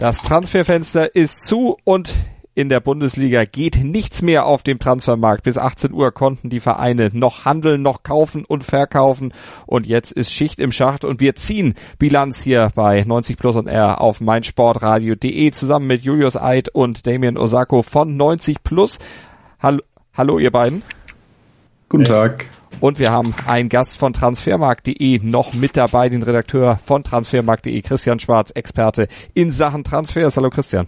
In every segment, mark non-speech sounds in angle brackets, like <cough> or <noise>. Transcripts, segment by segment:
Das Transferfenster ist zu und in der Bundesliga geht nichts mehr auf dem Transfermarkt. Bis 18 Uhr konnten die Vereine noch handeln, noch kaufen und verkaufen. Und jetzt ist Schicht im Schacht und wir ziehen Bilanz hier bei 90 Plus und R auf meinsportradio.de zusammen mit Julius Eid und Damien Osako von 90 Plus. Hallo, hallo ihr beiden. Guten Tag. Und wir haben einen Gast von transfermarkt.de noch mit dabei, den Redakteur von transfermarkt.de, Christian Schwarz, Experte in Sachen Transfers. Hallo Christian.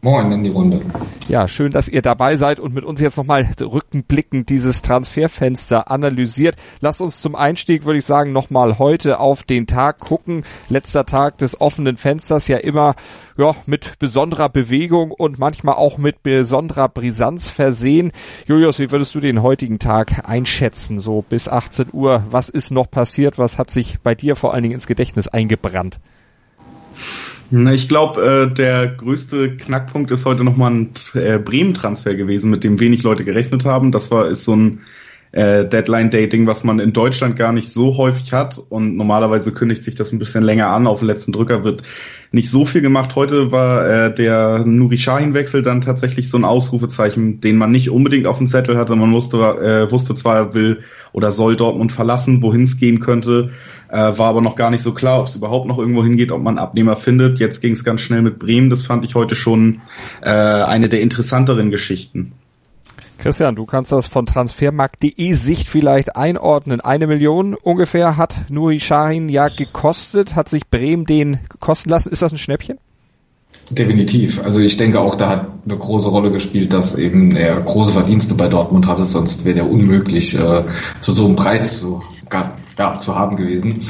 Moin in die Runde. Ja, schön, dass ihr dabei seid und mit uns jetzt nochmal rückenblickend dieses Transferfenster analysiert. Lasst uns zum Einstieg, würde ich sagen, nochmal heute auf den Tag gucken. Letzter Tag des offenen Fensters, ja immer ja, mit besonderer Bewegung und manchmal auch mit besonderer Brisanz versehen. Julius, wie würdest du den heutigen Tag einschätzen? So bis 18 Uhr, was ist noch passiert? Was hat sich bei dir vor allen Dingen ins Gedächtnis eingebrannt? Ich glaube, äh, der größte Knackpunkt ist heute nochmal ein äh, Bremen-Transfer gewesen, mit dem wenig Leute gerechnet haben. Das war ist so ein äh, Deadline-Dating, was man in Deutschland gar nicht so häufig hat. Und normalerweise kündigt sich das ein bisschen länger an. Auf den letzten Drücker wird nicht so viel gemacht. Heute war äh, der Nuri Sahin-Wechsel dann tatsächlich so ein Ausrufezeichen, den man nicht unbedingt auf dem Zettel hatte. Man wusste, äh, wusste zwar, er will oder soll Dortmund verlassen, wohin es gehen könnte. Äh, war aber noch gar nicht so klar, ob es überhaupt noch irgendwo hingeht, ob man Abnehmer findet. Jetzt ging es ganz schnell mit Bremen. Das fand ich heute schon äh, eine der interessanteren Geschichten. Christian, du kannst das von transfermarkt.de Sicht vielleicht einordnen. Eine Million ungefähr hat Nuri Sahin ja gekostet, hat sich Bremen den kosten lassen. Ist das ein Schnäppchen? Definitiv. Also ich denke auch, da hat eine große Rolle gespielt, dass eben er große Verdienste bei Dortmund hatte, sonst wäre der unmöglich äh, zu so einem Preis zu, ja, zu haben gewesen.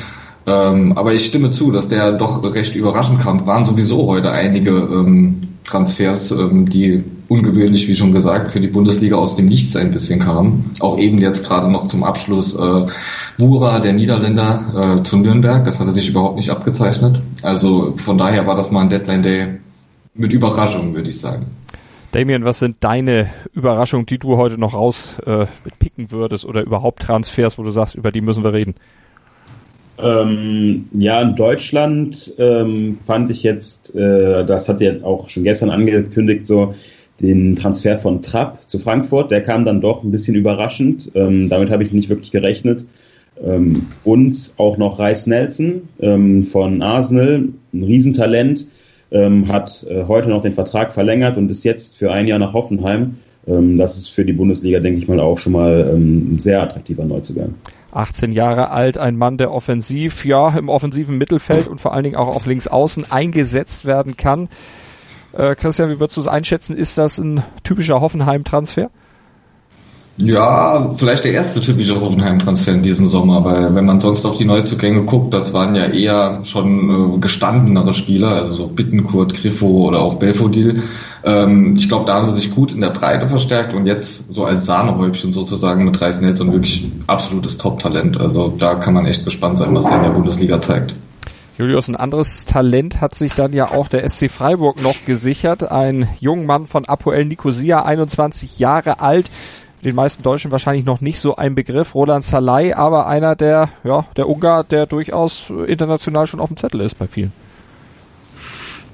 Ähm, aber ich stimme zu, dass der doch recht überraschend kam. Waren sowieso heute einige ähm, Transfers, ähm, die ungewöhnlich, wie schon gesagt, für die Bundesliga aus dem Nichts ein bisschen kamen. Auch eben jetzt gerade noch zum Abschluss äh, Bura, der Niederländer, äh, zu Nürnberg. Das hatte sich überhaupt nicht abgezeichnet. Also von daher war das mal ein Deadline Day mit Überraschung, würde ich sagen. Damien, was sind deine Überraschungen, die du heute noch rauspicken äh, würdest oder überhaupt Transfers, wo du sagst, über die müssen wir reden? Ähm, ja, in Deutschland ähm, fand ich jetzt, äh, das hat ja auch schon gestern angekündigt, so den Transfer von Trapp zu Frankfurt. Der kam dann doch ein bisschen überraschend. Ähm, damit habe ich nicht wirklich gerechnet. Ähm, und auch noch Reis Nelson ähm, von Arsenal, ein Riesentalent, ähm, hat äh, heute noch den Vertrag verlängert und ist jetzt für ein Jahr nach Hoffenheim. das ist für die Bundesliga, denke ich mal, auch schon mal ein sehr attraktiver Neuzugang. 18 Jahre alt, ein Mann, der offensiv, ja, im offensiven Mittelfeld und vor allen Dingen auch auf links außen eingesetzt werden kann. Äh, Christian, wie würdest du es einschätzen? Ist das ein typischer Hoffenheim-Transfer? Ja, vielleicht der erste typische Hoffenheim-Transfer in diesem Sommer, weil wenn man sonst auf die Neuzugänge guckt, das waren ja eher schon äh, gestandenere Spieler, also Bittenkurt, Griffo oder auch Belfodil. Ähm, ich glaube, da haben sie sich gut in der Breite verstärkt und jetzt so als Sahnehäubchen sozusagen mit Reis Nelson wirklich absolutes Top-Talent. Also da kann man echt gespannt sein, was er in der Bundesliga zeigt. Julius, ein anderes Talent hat sich dann ja auch der SC Freiburg noch gesichert. Ein junger Mann von Apoel Nicosia, 21 Jahre alt, den meisten Deutschen wahrscheinlich noch nicht so ein Begriff, Roland Salai, aber einer der, ja, der Ungar, der durchaus international schon auf dem Zettel ist bei vielen.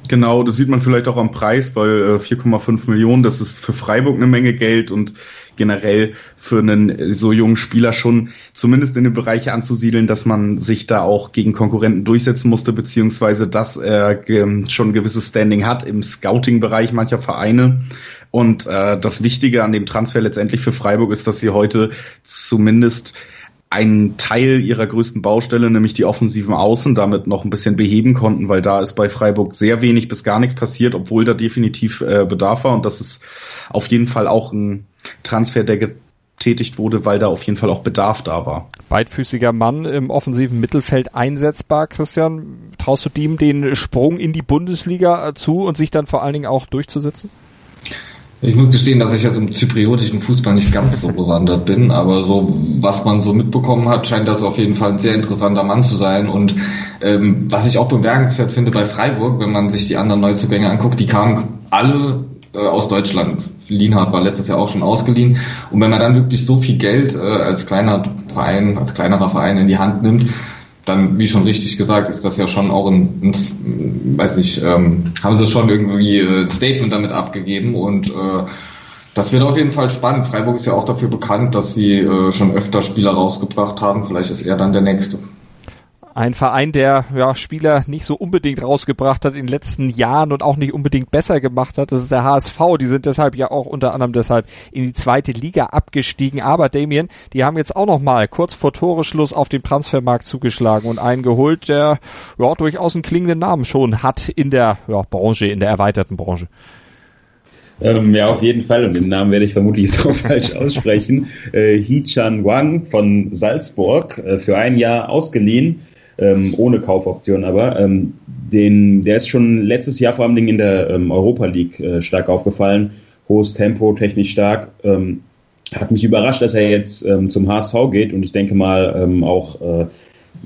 Genau, das sieht man vielleicht auch am Preis, weil äh, 4,5 Millionen, das ist für Freiburg eine Menge Geld und generell für einen so jungen Spieler schon zumindest in den Bereich anzusiedeln, dass man sich da auch gegen Konkurrenten durchsetzen musste, beziehungsweise dass er schon ein gewisses Standing hat im Scouting-Bereich mancher Vereine. Und äh, das Wichtige an dem Transfer letztendlich für Freiburg ist, dass sie heute zumindest einen Teil ihrer größten Baustelle, nämlich die offensiven Außen, damit noch ein bisschen beheben konnten, weil da ist bei Freiburg sehr wenig bis gar nichts passiert, obwohl da definitiv äh, Bedarf war. Und das ist auf jeden Fall auch ein Transfer, der getätigt wurde, weil da auf jeden Fall auch Bedarf da war. Beidfüßiger Mann im offensiven Mittelfeld einsetzbar. Christian, traust du dem den Sprung in die Bundesliga zu und sich dann vor allen Dingen auch durchzusetzen? Ich muss gestehen, dass ich jetzt im zypriotischen Fußball nicht ganz so bewandert bin, <laughs> aber so, was man so mitbekommen hat, scheint das auf jeden Fall ein sehr interessanter Mann zu sein. Und ähm, was ich auch bemerkenswert finde bei Freiburg, wenn man sich die anderen Neuzugänge anguckt, die kamen alle äh, aus Deutschland. Lienhardt war letztes Jahr auch schon ausgeliehen. Und wenn man dann wirklich so viel Geld äh, als kleiner Verein, als kleinerer Verein in die Hand nimmt, dann, wie schon richtig gesagt, ist das ja schon auch ein, ein weiß nicht, ähm, haben sie schon irgendwie äh, ein Statement damit abgegeben und äh, das wird auf jeden Fall spannend. Freiburg ist ja auch dafür bekannt, dass sie äh, schon öfter Spieler rausgebracht haben. Vielleicht ist er dann der Nächste. Ein Verein, der ja, Spieler nicht so unbedingt rausgebracht hat in den letzten Jahren und auch nicht unbedingt besser gemacht hat. Das ist der HSV. Die sind deshalb ja auch unter anderem deshalb in die zweite Liga abgestiegen. Aber Damien, die haben jetzt auch noch mal kurz vor Toreschluss auf dem Transfermarkt zugeschlagen und einen geholt, der ja durchaus einen klingenden Namen schon hat in der ja, Branche, in der erweiterten Branche. Ähm, ja, auf jeden Fall. Und den Namen werde ich vermutlich <laughs> so falsch aussprechen. Äh, Hee-Chan Wang von Salzburg, äh, für ein Jahr ausgeliehen ähm, ohne Kaufoption aber. Ähm, den, der ist schon letztes Jahr vor allem in der ähm, Europa League äh, stark aufgefallen. Hohes Tempo, technisch stark. Ähm, hat mich überrascht, dass er jetzt ähm, zum HSV geht und ich denke mal ähm, auch äh,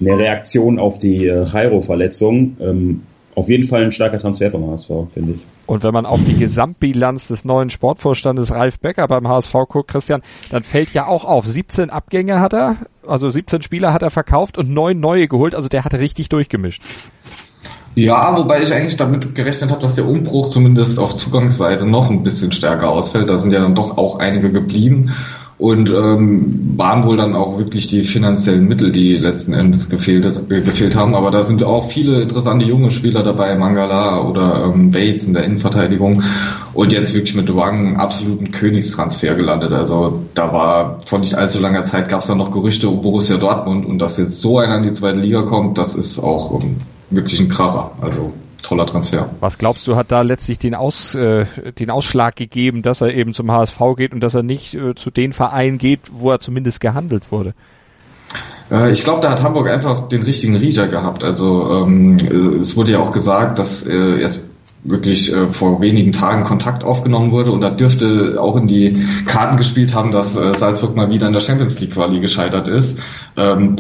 eine Reaktion auf die äh, Jairo-Verletzung. Ähm, auf jeden Fall ein starker Transfer vom HSV, finde ich. Und wenn man auf die Gesamtbilanz des neuen Sportvorstandes Ralf Becker beim HSV guckt, Christian, dann fällt ja auch auf, 17 Abgänge hat er, also 17 Spieler hat er verkauft und neun neue geholt, also der hat richtig durchgemischt. Ja, wobei ich eigentlich damit gerechnet habe, dass der Umbruch zumindest auf Zugangsseite noch ein bisschen stärker ausfällt. Da sind ja dann doch auch einige geblieben und ähm, waren wohl dann auch wirklich die finanziellen Mittel, die letzten Endes gefehlt, äh, gefehlt haben. Aber da sind auch viele interessante junge Spieler dabei, Mangala oder ähm, Bates in der Innenverteidigung und jetzt wirklich mit Wang absoluten Königstransfer gelandet. Also da war vor nicht allzu langer Zeit gab es da noch Gerüchte um Borussia Dortmund und dass jetzt so einer in die zweite Liga kommt, das ist auch ähm, wirklich ein Kracher. Also toller Transfer. Was glaubst du, hat da letztlich den, Aus, äh, den Ausschlag gegeben, dass er eben zum HSV geht und dass er nicht äh, zu den Vereinen geht, wo er zumindest gehandelt wurde? Äh, ich glaube, da hat Hamburg einfach den richtigen Riecher gehabt. Also ähm, es wurde ja auch gesagt, dass äh, erst wirklich äh, vor wenigen Tagen Kontakt aufgenommen wurde und da dürfte auch in die Karten gespielt haben, dass äh, Salzburg mal wieder in der Champions League Quali gescheitert ist. Ähm,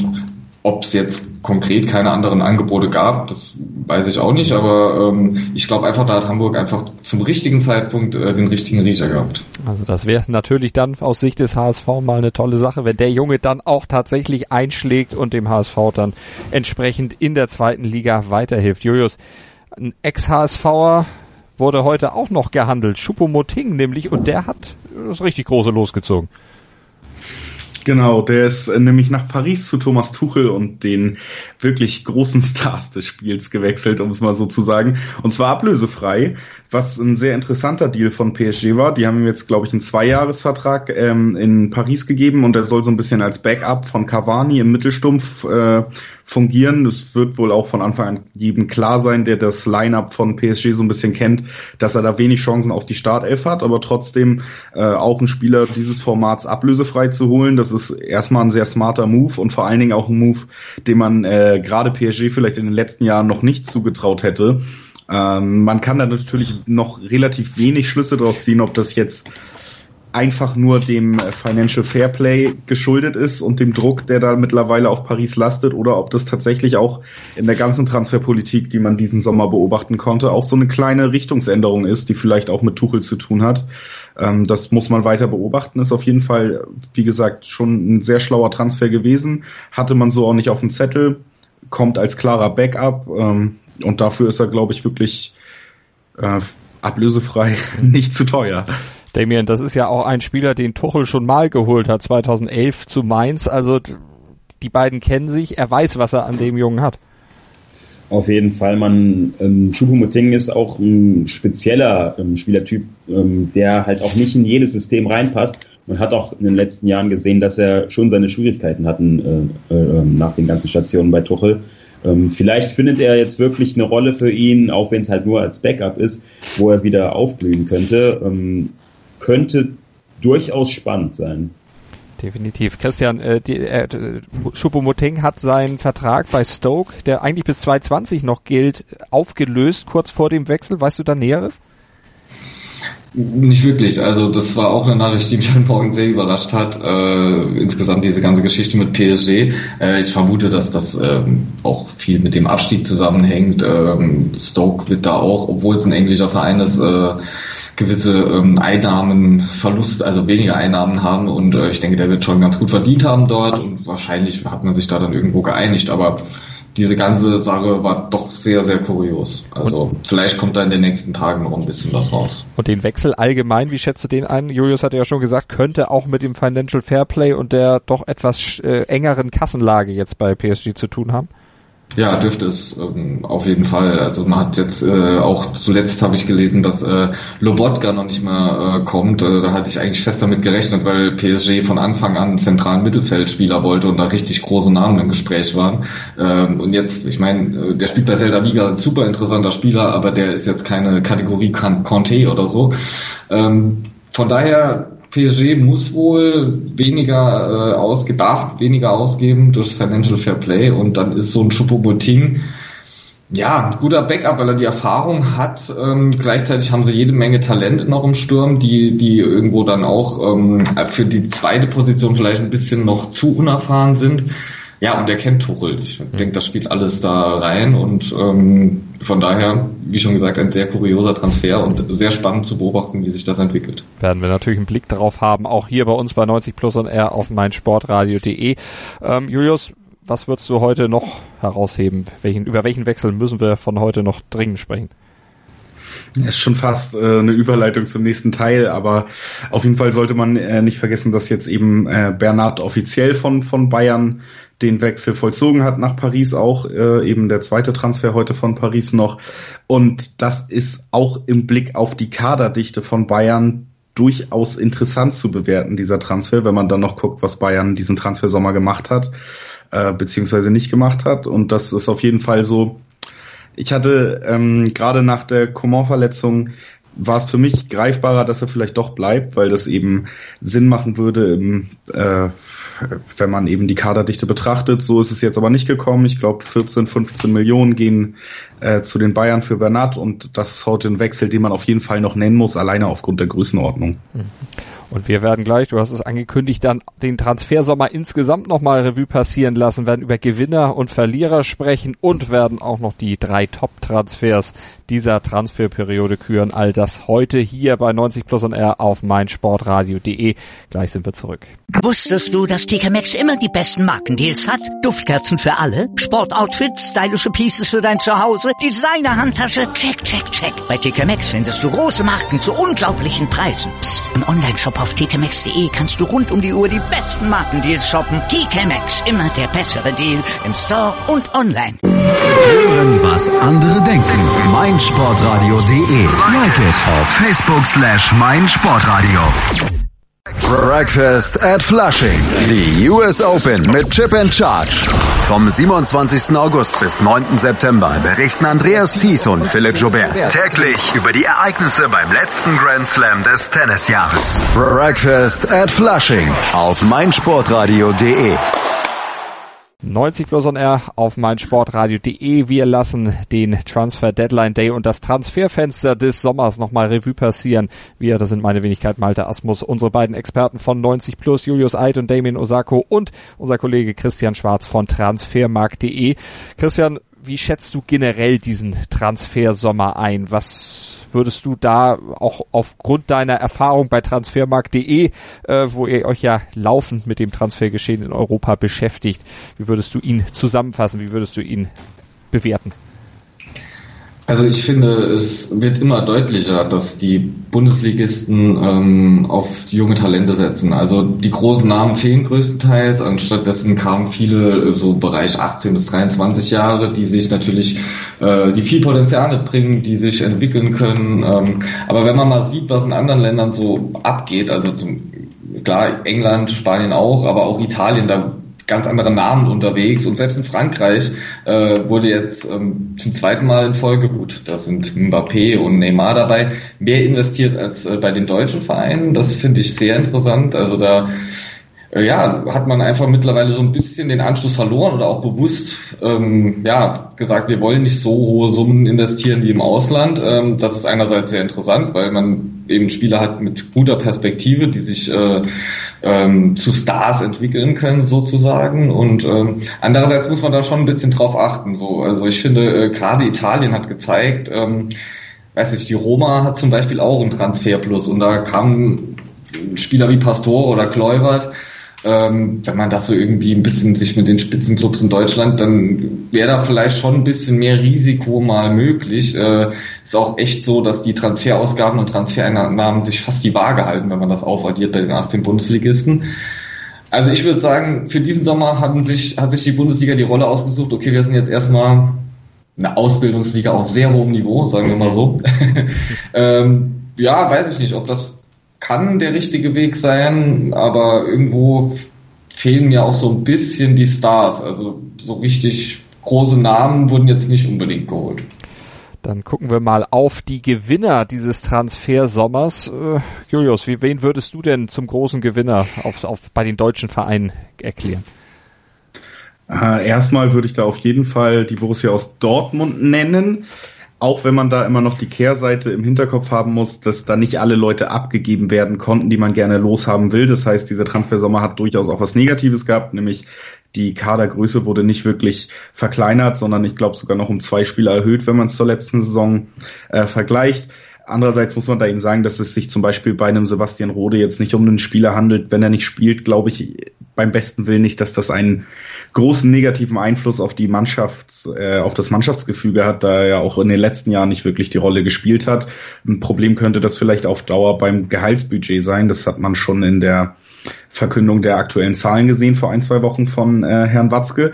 ob es jetzt konkret keine anderen Angebote gab, das weiß ich auch nicht, aber ähm, ich glaube einfach, da hat Hamburg einfach zum richtigen Zeitpunkt äh, den richtigen Riecher gehabt. Also das wäre natürlich dann aus Sicht des HSV mal eine tolle Sache, wenn der Junge dann auch tatsächlich einschlägt und dem HSV dann entsprechend in der zweiten Liga weiterhilft. Julius, ein Ex-HSVer wurde heute auch noch gehandelt, Schupomoting nämlich, und der hat das richtig große losgezogen. Genau, der ist äh, nämlich nach Paris zu Thomas Tuchel und den wirklich großen <laughs> Stars des Spiels gewechselt, um es mal so zu sagen. Und zwar ablösefrei, was ein sehr interessanter Deal von PSG war. Die haben ihm jetzt, glaube ich, einen Zweijahresvertrag ähm, in Paris gegeben und er soll so ein bisschen als Backup von Cavani im Mittelstumpf äh, fungieren. Es wird wohl auch von Anfang an jedem klar sein, der das Line-up von PSG so ein bisschen kennt, dass er da wenig Chancen auf die Startelf hat, aber trotzdem äh, auch einen Spieler dieses Formats ablösefrei zu holen, das ist erstmal ein sehr smarter Move und vor allen Dingen auch ein Move, den man äh, gerade PSG vielleicht in den letzten Jahren noch nicht zugetraut hätte. Ähm, man kann da natürlich noch relativ wenig Schlüsse draus ziehen, ob das jetzt einfach nur dem äh, Financial Fairplay geschuldet ist und dem Druck, der da mittlerweile auf Paris lastet, oder ob das tatsächlich auch in der ganzen Transferpolitik, die man diesen Sommer beobachten konnte, auch so eine kleine Richtungsänderung ist, die vielleicht auch mit Tuchel zu tun hat. Ähm, das muss man weiter beobachten. Ist auf jeden Fall, wie gesagt, schon ein sehr schlauer Transfer gewesen. Hatte man so auch nicht auf dem Zettel, kommt als klarer Backup ähm, und dafür ist er, glaube ich, wirklich äh, ablösefrei <laughs> nicht zu teuer. Damien, das ist ja auch ein Spieler, den Tuchel schon mal geholt hat, 2011 zu Mainz. Also die beiden kennen sich. Er weiß, was er an dem Jungen hat. Auf jeden Fall, man, ähm, Choupo-Moting ist auch ein spezieller ähm, Spielertyp, ähm, der halt auch nicht in jedes System reinpasst. Man hat auch in den letzten Jahren gesehen, dass er schon seine Schwierigkeiten hatten äh, äh, nach den ganzen Stationen bei Tuchel. Ähm, vielleicht findet er jetzt wirklich eine Rolle für ihn, auch wenn es halt nur als Backup ist, wo er wieder aufblühen könnte. Ähm, könnte durchaus spannend sein. Definitiv. Christian, äh, die, äh, Choupo-Moting hat seinen Vertrag bei Stoke, der eigentlich bis 2020 noch gilt, aufgelöst, kurz vor dem Wechsel. Weißt du da Näheres? Nicht wirklich. Also das war auch eine Nachricht, die mich heute Morgen sehr überrascht hat. Äh, insgesamt diese ganze Geschichte mit PSG. Äh, ich vermute, dass das ähm, auch viel mit dem Abstieg zusammenhängt. Ähm, Stoke wird da auch, obwohl es ein englischer Verein ist, äh, gewisse ähm, Einnahmenverlust, also weniger Einnahmen haben. Und äh, ich denke, der wird schon ganz gut verdient haben dort. Und wahrscheinlich hat man sich da dann irgendwo geeinigt. Aber diese ganze Sache war doch sehr, sehr kurios. Also und vielleicht kommt da in den nächsten Tagen noch ein bisschen was raus. Und den Wechsel allgemein, wie schätzt du den ein? Julius hatte ja schon gesagt, könnte auch mit dem Financial Fairplay und der doch etwas äh, engeren Kassenlage jetzt bei PSG zu tun haben? Ja, dürfte es ähm, auf jeden Fall. Also man hat jetzt äh, auch zuletzt habe ich gelesen, dass äh, Lobotka noch nicht mehr äh, kommt. Äh, da hatte ich eigentlich fest damit gerechnet, weil PSG von Anfang an zentralen Mittelfeldspieler wollte und da richtig große Namen im Gespräch waren. Ähm, und jetzt, ich meine, äh, der spielt bei Zelda Viga, super interessanter Spieler, aber der ist jetzt keine Kategorie Conte oder so. Ähm, von daher PSG muss wohl weniger äh, ausge darf weniger ausgeben durch Financial Fair Play und dann ist so ein Choupo-Moting ja, guter Backup, weil er die Erfahrung hat. Ähm, gleichzeitig haben sie jede Menge Talente noch im Sturm, die, die irgendwo dann auch ähm, für die zweite Position vielleicht ein bisschen noch zu unerfahren sind. Ja, und er kennt Tuchel. Ich mhm. denke, das spielt alles da rein und ähm, von daher, wie schon gesagt, ein sehr kurioser Transfer und sehr spannend zu beobachten, wie sich das entwickelt. Werden wir natürlich einen Blick darauf haben, auch hier bei uns bei 90 Plus und R auf meinsportradio.de. Ähm, Julius, was würdest du heute noch herausheben? Welchen, über welchen Wechsel müssen wir von heute noch dringend sprechen? ist schon fast äh, eine Überleitung zum nächsten Teil, aber auf jeden Fall sollte man äh, nicht vergessen, dass jetzt eben äh, Bernhard offiziell von, von Bayern den Wechsel vollzogen hat nach Paris auch, äh, eben der zweite Transfer heute von Paris noch. Und das ist auch im Blick auf die Kaderdichte von Bayern durchaus interessant zu bewerten, dieser Transfer, wenn man dann noch guckt, was Bayern diesen Transfersommer gemacht hat, äh, beziehungsweise nicht gemacht hat. Und das ist auf jeden Fall so. Ich hatte ähm, gerade nach der Coman-Verletzung war es für mich greifbarer, dass er vielleicht doch bleibt, weil das eben Sinn machen würde, im, äh, wenn man eben die Kaderdichte betrachtet. So ist es jetzt aber nicht gekommen. Ich glaube, 14, 15 Millionen gehen äh, zu den Bayern für Bernat und das ist heute ein Wechsel, den man auf jeden Fall noch nennen muss, alleine aufgrund der Größenordnung. Mhm. Und wir werden gleich, du hast es angekündigt, dann den Transfersommer insgesamt nochmal Revue passieren lassen, werden über Gewinner und Verlierer sprechen und werden auch noch die drei Top-Transfers dieser Transferperiode küren. All das heute hier bei 90 Plus und R auf meinsportradio.de. Gleich sind wir zurück. Wusstest du, dass TK Maxx immer die besten Markendeals hat? Duftkerzen für alle, Sportoutfits, stylische Pieces für dein Zuhause, Designer-Handtasche, check, check, check. Bei TK Maxx findest du große Marken zu unglaublichen Preisen. Psst. im Onlineshop auf tkmaxx.de kannst du rund um die Uhr die besten Markendeals shoppen. TK Maxx, immer der bessere Deal im Store und online. Hören, was andere denken. meinsportradio.de. Like it auf Facebook slash meinsportradio. Breakfast at Flushing. Die US Open mit Chip and Charge. Vom 27. August bis 9. September berichten Andreas Thies und Philipp Joubert täglich über die Ereignisse beim letzten Grand Slam des Tennisjahres. Breakfast at Flushing auf meinsportradio.de. 90 plus on air auf meinsportradio.de. Wir lassen den Transfer Deadline Day und das Transferfenster des Sommers nochmal Revue passieren. Wir, das sind meine Wenigkeit Malte Asmus, unsere beiden Experten von 90 plus, Julius Eid und Damien Osako und unser Kollege Christian Schwarz von transfermarkt.de. Christian, wie schätzt du generell diesen Transfersommer ein? Was würdest du da auch aufgrund deiner Erfahrung bei transfermarkt.de, äh, wo ihr euch ja laufend mit dem Transfergeschehen in Europa beschäftigt, wie würdest du ihn zusammenfassen? Wie würdest du ihn bewerten? Also ich finde, es wird immer deutlicher, dass die Bundesligisten ähm, auf junge Talente setzen. Also die großen Namen fehlen größtenteils. Anstattdessen kamen viele äh, so Bereich 18 bis 23 Jahre, die sich natürlich, äh, die viel Potenzial mitbringen, die sich entwickeln können. Ähm, aber wenn man mal sieht, was in anderen Ländern so abgeht, also zum, klar England, Spanien auch, aber auch Italien, da ganz andere Namen unterwegs und selbst in Frankreich äh, wurde jetzt ähm, zum zweiten Mal in Folge, gut, da sind Mbappé und Neymar dabei, mehr investiert als äh, bei den deutschen Vereinen. Das finde ich sehr interessant. Also da äh, ja, hat man einfach mittlerweile so ein bisschen den Anschluss verloren oder auch bewusst ähm, ja, gesagt, wir wollen nicht so hohe Summen investieren wie im Ausland. Ähm, das ist einerseits sehr interessant, weil man eben Spieler hat mit guter Perspektive, die sich äh, ähm, zu Stars entwickeln können sozusagen. Und ähm, andererseits muss man da schon ein bisschen drauf achten. So, also ich finde, äh, gerade Italien hat gezeigt, ähm, weiß ich, die Roma hat zum Beispiel auch einen Transferplus und da kamen Spieler wie Pastore oder Kluivert, ähm, wenn man das so irgendwie ein bisschen sich mit den Spitzenclubs in Deutschland, dann wäre da vielleicht schon ein bisschen mehr Risiko mal möglich. Äh, ist auch echt so, dass die Transferausgaben und Transfereinnahmen sich fast die Waage halten, wenn man das aufaddiert bei den 18 Bundesligisten. Also ich würde sagen, für diesen Sommer haben sich, hat sich die Bundesliga die Rolle ausgesucht, okay, wir sind jetzt erstmal eine Ausbildungsliga auf sehr hohem Niveau, sagen wir mal so. <laughs> ähm, ja, weiß ich nicht, ob das kann der richtige Weg sein, aber irgendwo fehlen ja auch so ein bisschen die Stars. Also so richtig große Namen wurden jetzt nicht unbedingt geholt. Dann gucken wir mal auf die Gewinner dieses Transfersommers. Äh, Julius, wie, wen würdest du denn zum großen Gewinner auf, auf, bei den deutschen Vereinen erklären? Äh, erstmal würde ich da auf jeden Fall die Borussia aus Dortmund nennen auch wenn man da immer noch die Kehrseite im Hinterkopf haben muss, dass da nicht alle Leute abgegeben werden konnten, die man gerne loshaben will. Das heißt, dieser Transfersommer hat durchaus auch was Negatives gehabt, nämlich die Kadergröße wurde nicht wirklich verkleinert, sondern ich glaube sogar noch um zwei Spieler erhöht, wenn man es zur letzten Saison äh, vergleicht. Andererseits muss man da eben sagen, dass es sich zum Beispiel bei einem Sebastian Rode jetzt nicht um einen Spieler handelt. Wenn er nicht spielt, glaube ich beim besten Willen nicht, dass das einen großen negativen Einfluss auf die Mannschafts, äh, auf das Mannschaftsgefüge hat, da er ja auch in den letzten Jahren nicht wirklich die Rolle gespielt hat. Ein Problem könnte das vielleicht auf Dauer beim Gehaltsbudget sein. Das hat man schon in der Verkündung der aktuellen Zahlen gesehen vor ein, zwei Wochen von äh, Herrn Watzke.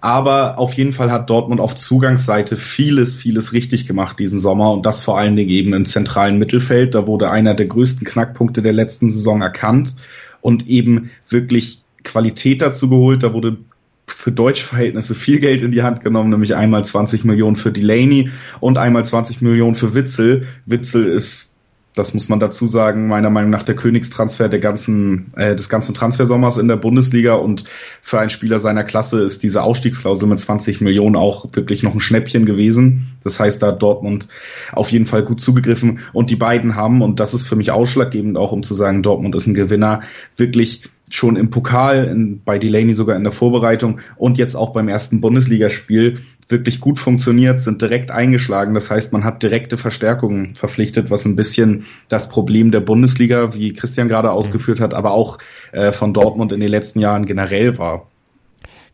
Aber auf jeden Fall hat Dortmund auf Zugangsseite vieles, vieles richtig gemacht diesen Sommer und das vor allen Dingen eben im zentralen Mittelfeld. Da wurde einer der größten Knackpunkte der letzten Saison erkannt und eben wirklich Qualität dazu geholt. Da wurde für deutsche Verhältnisse viel Geld in die Hand genommen, nämlich einmal 20 Millionen für Delaney und einmal 20 Millionen für Witzel. Witzel ist das muss man dazu sagen, meiner Meinung nach der Königstransfer der ganzen, äh, des ganzen Transfersommers in der Bundesliga und für einen Spieler seiner Klasse ist diese Ausstiegsklausel mit 20 Millionen auch wirklich noch ein Schnäppchen gewesen. Das heißt, da hat Dortmund auf jeden Fall gut zugegriffen und die beiden haben, und das ist für mich ausschlaggebend auch, um zu sagen, Dortmund ist ein Gewinner, wirklich schon im Pokal, in, bei Delaney sogar in der Vorbereitung und jetzt auch beim ersten Bundesligaspiel wirklich gut funktioniert, sind direkt eingeschlagen. Das heißt, man hat direkte Verstärkungen verpflichtet, was ein bisschen das Problem der Bundesliga, wie Christian gerade ausgeführt hat, aber auch äh, von Dortmund in den letzten Jahren generell war.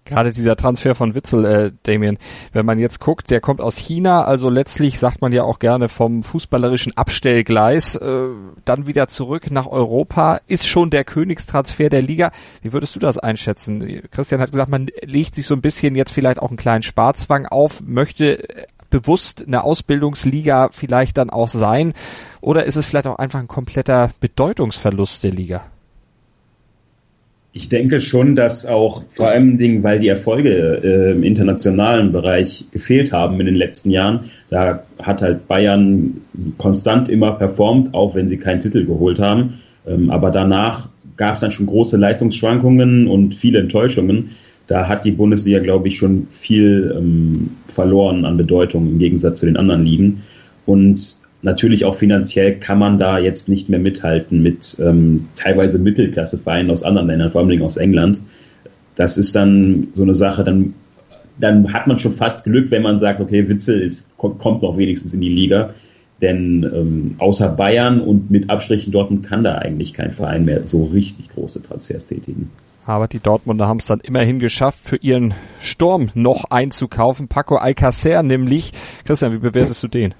Gerade dieser Transfer von Witzel, äh, Damien, wenn man jetzt guckt, der kommt aus China, also letztlich sagt man ja auch gerne vom fußballerischen Abstellgleis, äh, dann wieder zurück nach Europa, ist schon der Königstransfer der Liga. Wie würdest du das einschätzen? Christian hat gesagt, man legt sich so ein bisschen jetzt vielleicht auch einen kleinen Sparzwang auf, möchte bewusst eine Ausbildungsliga vielleicht dann auch sein, oder ist es vielleicht auch einfach ein kompletter Bedeutungsverlust der Liga? Ich denke schon, dass auch vor allem Dingen, weil die Erfolge äh, im internationalen Bereich gefehlt haben in den letzten Jahren, da hat halt Bayern konstant immer performt, auch wenn sie keinen Titel geholt haben. Ähm, aber danach gab es dann schon große Leistungsschwankungen und viele Enttäuschungen. Da hat die Bundesliga, glaube ich, schon viel ähm, verloren an Bedeutung im Gegensatz zu den anderen Ligen. Und Natürlich auch finanziell kann man da jetzt nicht mehr mithalten mit ähm, teilweise Mittelklassevereinen aus anderen Ländern, vor allem aus England. Das ist dann so eine Sache, dann, dann hat man schon fast Glück, wenn man sagt, okay, Witzel ist, kommt noch wenigstens in die Liga. Denn ähm, außer Bayern und mit Abstrichen Dortmund kann da eigentlich kein Verein mehr so richtig große Transfers tätigen. Aber die Dortmunder haben es dann immerhin geschafft, für ihren Sturm noch einzukaufen. Paco Alcacer nämlich. Christian, wie bewertest du den?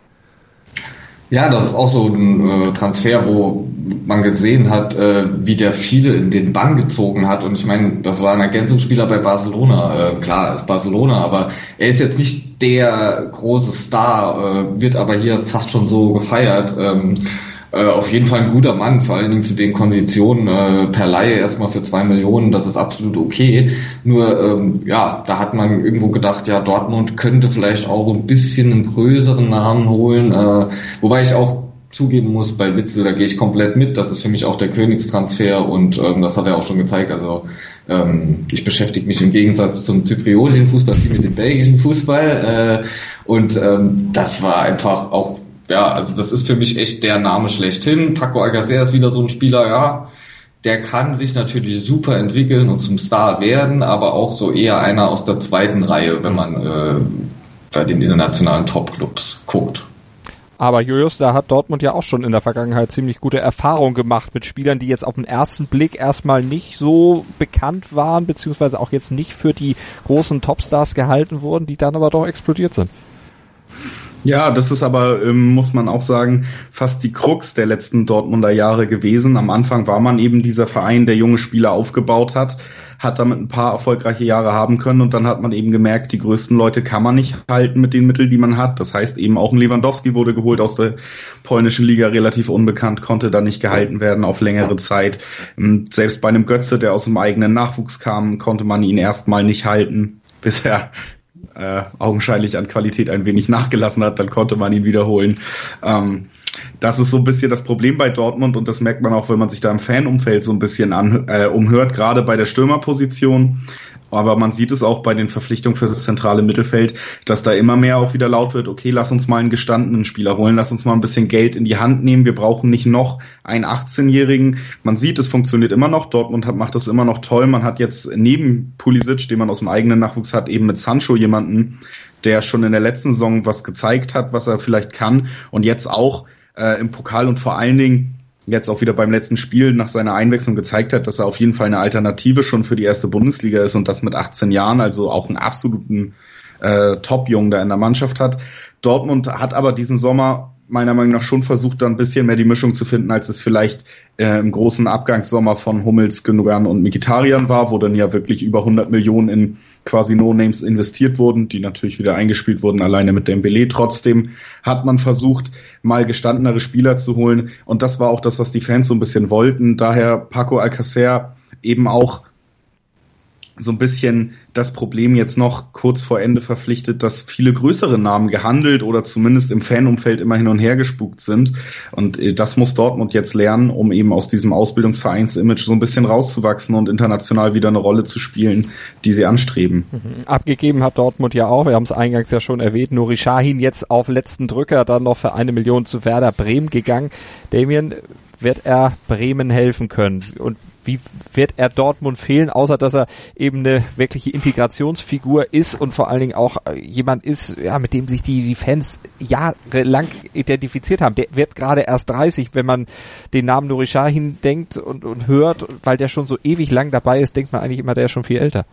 Ja, das ist auch so ein äh, Transfer, wo man gesehen hat, äh, wie der viele in den Bann gezogen hat. Und ich meine, das war ein Ergänzungsspieler bei Barcelona. Äh, klar, ist Barcelona, aber er ist jetzt nicht der große Star, äh, wird aber hier fast schon so gefeiert. Ähm, äh, auf jeden Fall ein guter Mann, vor allen Dingen zu den Konditionen äh, per Laie erstmal für zwei Millionen, das ist absolut okay. Nur ähm, ja, da hat man irgendwo gedacht, ja, Dortmund könnte vielleicht auch ein bisschen einen größeren Namen holen, äh, wobei ich auch zugeben muss, bei Witzel, da gehe ich komplett mit. Das ist für mich auch der Königstransfer und ähm, das hat er auch schon gezeigt. Also ähm, ich beschäftige mich im Gegensatz zum zypriotischen Fußball viel mit dem belgischen Fußball äh, und ähm, das war einfach auch, ja, also das ist für mich echt der Name schlechthin. Paco Alcacer ist wieder so ein Spieler, ja, der kann sich natürlich super entwickeln und zum Star werden, aber auch so eher einer aus der zweiten Reihe, wenn man äh, bei den internationalen Topclubs guckt. Aber Julius, da hat Dortmund ja auch schon in der Vergangenheit ziemlich gute Erfahrungen gemacht mit Spielern, die jetzt auf den ersten Blick erstmal nicht so bekannt waren, beziehungsweise auch jetzt nicht für die großen Topstars gehalten wurden, die dann aber doch explodiert sind. Ja, das ist aber, ähm, muss man auch sagen, fast die Krux der letzten Dortmunder Jahre gewesen. Am Anfang war man eben dieser Verein, der junge Spieler aufgebaut hat, hat damit ein paar erfolgreiche Jahre haben können und dann hat man eben gemerkt, die größten Leute kann man nicht halten mit den Mitteln, die man hat. Das heißt eben auch ein Lewandowski wurde geholt aus der polnischen Liga, relativ unbekannt, konnte da nicht gehalten werden auf längere Zeit. Und selbst bei einem Götze, der aus dem eigenen Nachwuchs kam, konnte man ihn erstmal nicht halten, <laughs> bis er äh, augenscheinlich an Qualität ein wenig nachgelassen hat, dann konnte man ihn wiederholen. Ähm, das ist so ein bisschen das Problem bei Dortmund und das merkt man auch, wenn man sich da im Fanumfeld so ein bisschen an, äh, umhört, gerade bei der Stürmerposition aber man sieht es auch bei den Verpflichtungen für das zentrale Mittelfeld, dass da immer mehr auch wieder laut wird, okay, lass uns mal einen gestandenen Spieler holen, lass uns mal ein bisschen Geld in die Hand nehmen, wir brauchen nicht noch einen 18-Jährigen. Man sieht, es funktioniert immer noch, Dortmund hat, macht das immer noch toll. Man hat jetzt neben Pulisic, den man aus dem eigenen Nachwuchs hat, eben mit Sancho jemanden, der schon in der letzten Saison was gezeigt hat, was er vielleicht kann und jetzt auch äh, im Pokal und vor allen Dingen jetzt auch wieder beim letzten Spiel nach seiner Einwechslung gezeigt hat, dass er auf jeden Fall eine Alternative schon für die erste Bundesliga ist und das mit 18 Jahren, also auch einen absoluten äh, Top-Jungen da in der Mannschaft hat. Dortmund hat aber diesen Sommer meiner Meinung nach schon versucht, da ein bisschen mehr die Mischung zu finden, als es vielleicht äh, im großen Abgangssommer von Hummels, Gündogan und Mikitarian war, wo dann ja wirklich über 100 Millionen in quasi No-Names investiert wurden, die natürlich wieder eingespielt wurden, alleine mit Dembele. Trotzdem hat man versucht, mal gestandenere Spieler zu holen und das war auch das, was die Fans so ein bisschen wollten. Daher Paco Alcacer eben auch so ein bisschen das Problem jetzt noch kurz vor Ende verpflichtet, dass viele größere Namen gehandelt oder zumindest im Fanumfeld immer hin und her gespukt sind. Und äh, das muss Dortmund jetzt lernen, um eben aus diesem Ausbildungsvereinsimage so ein bisschen rauszuwachsen und international wieder eine Rolle zu spielen, die sie anstreben. Mhm. Abgegeben hat Dortmund ja auch, wir haben es eingangs ja schon erwähnt, Nuri Sahin jetzt auf letzten Drücker dann noch für eine Million zu Werder Bremen gegangen. Damien, wird er Bremen helfen können? Und wie wird er Dortmund fehlen, außer dass er eben eine wirkliche Integrationsfigur ist und vor allen Dingen auch äh, jemand ist, ja, mit dem sich die, die Fans jahrelang identifiziert haben. Der wird gerade erst 30, wenn man den Namen Nuri Sahin denkt und, und hört, weil der schon so ewig lang dabei ist, denkt man eigentlich immer, der ist schon viel älter.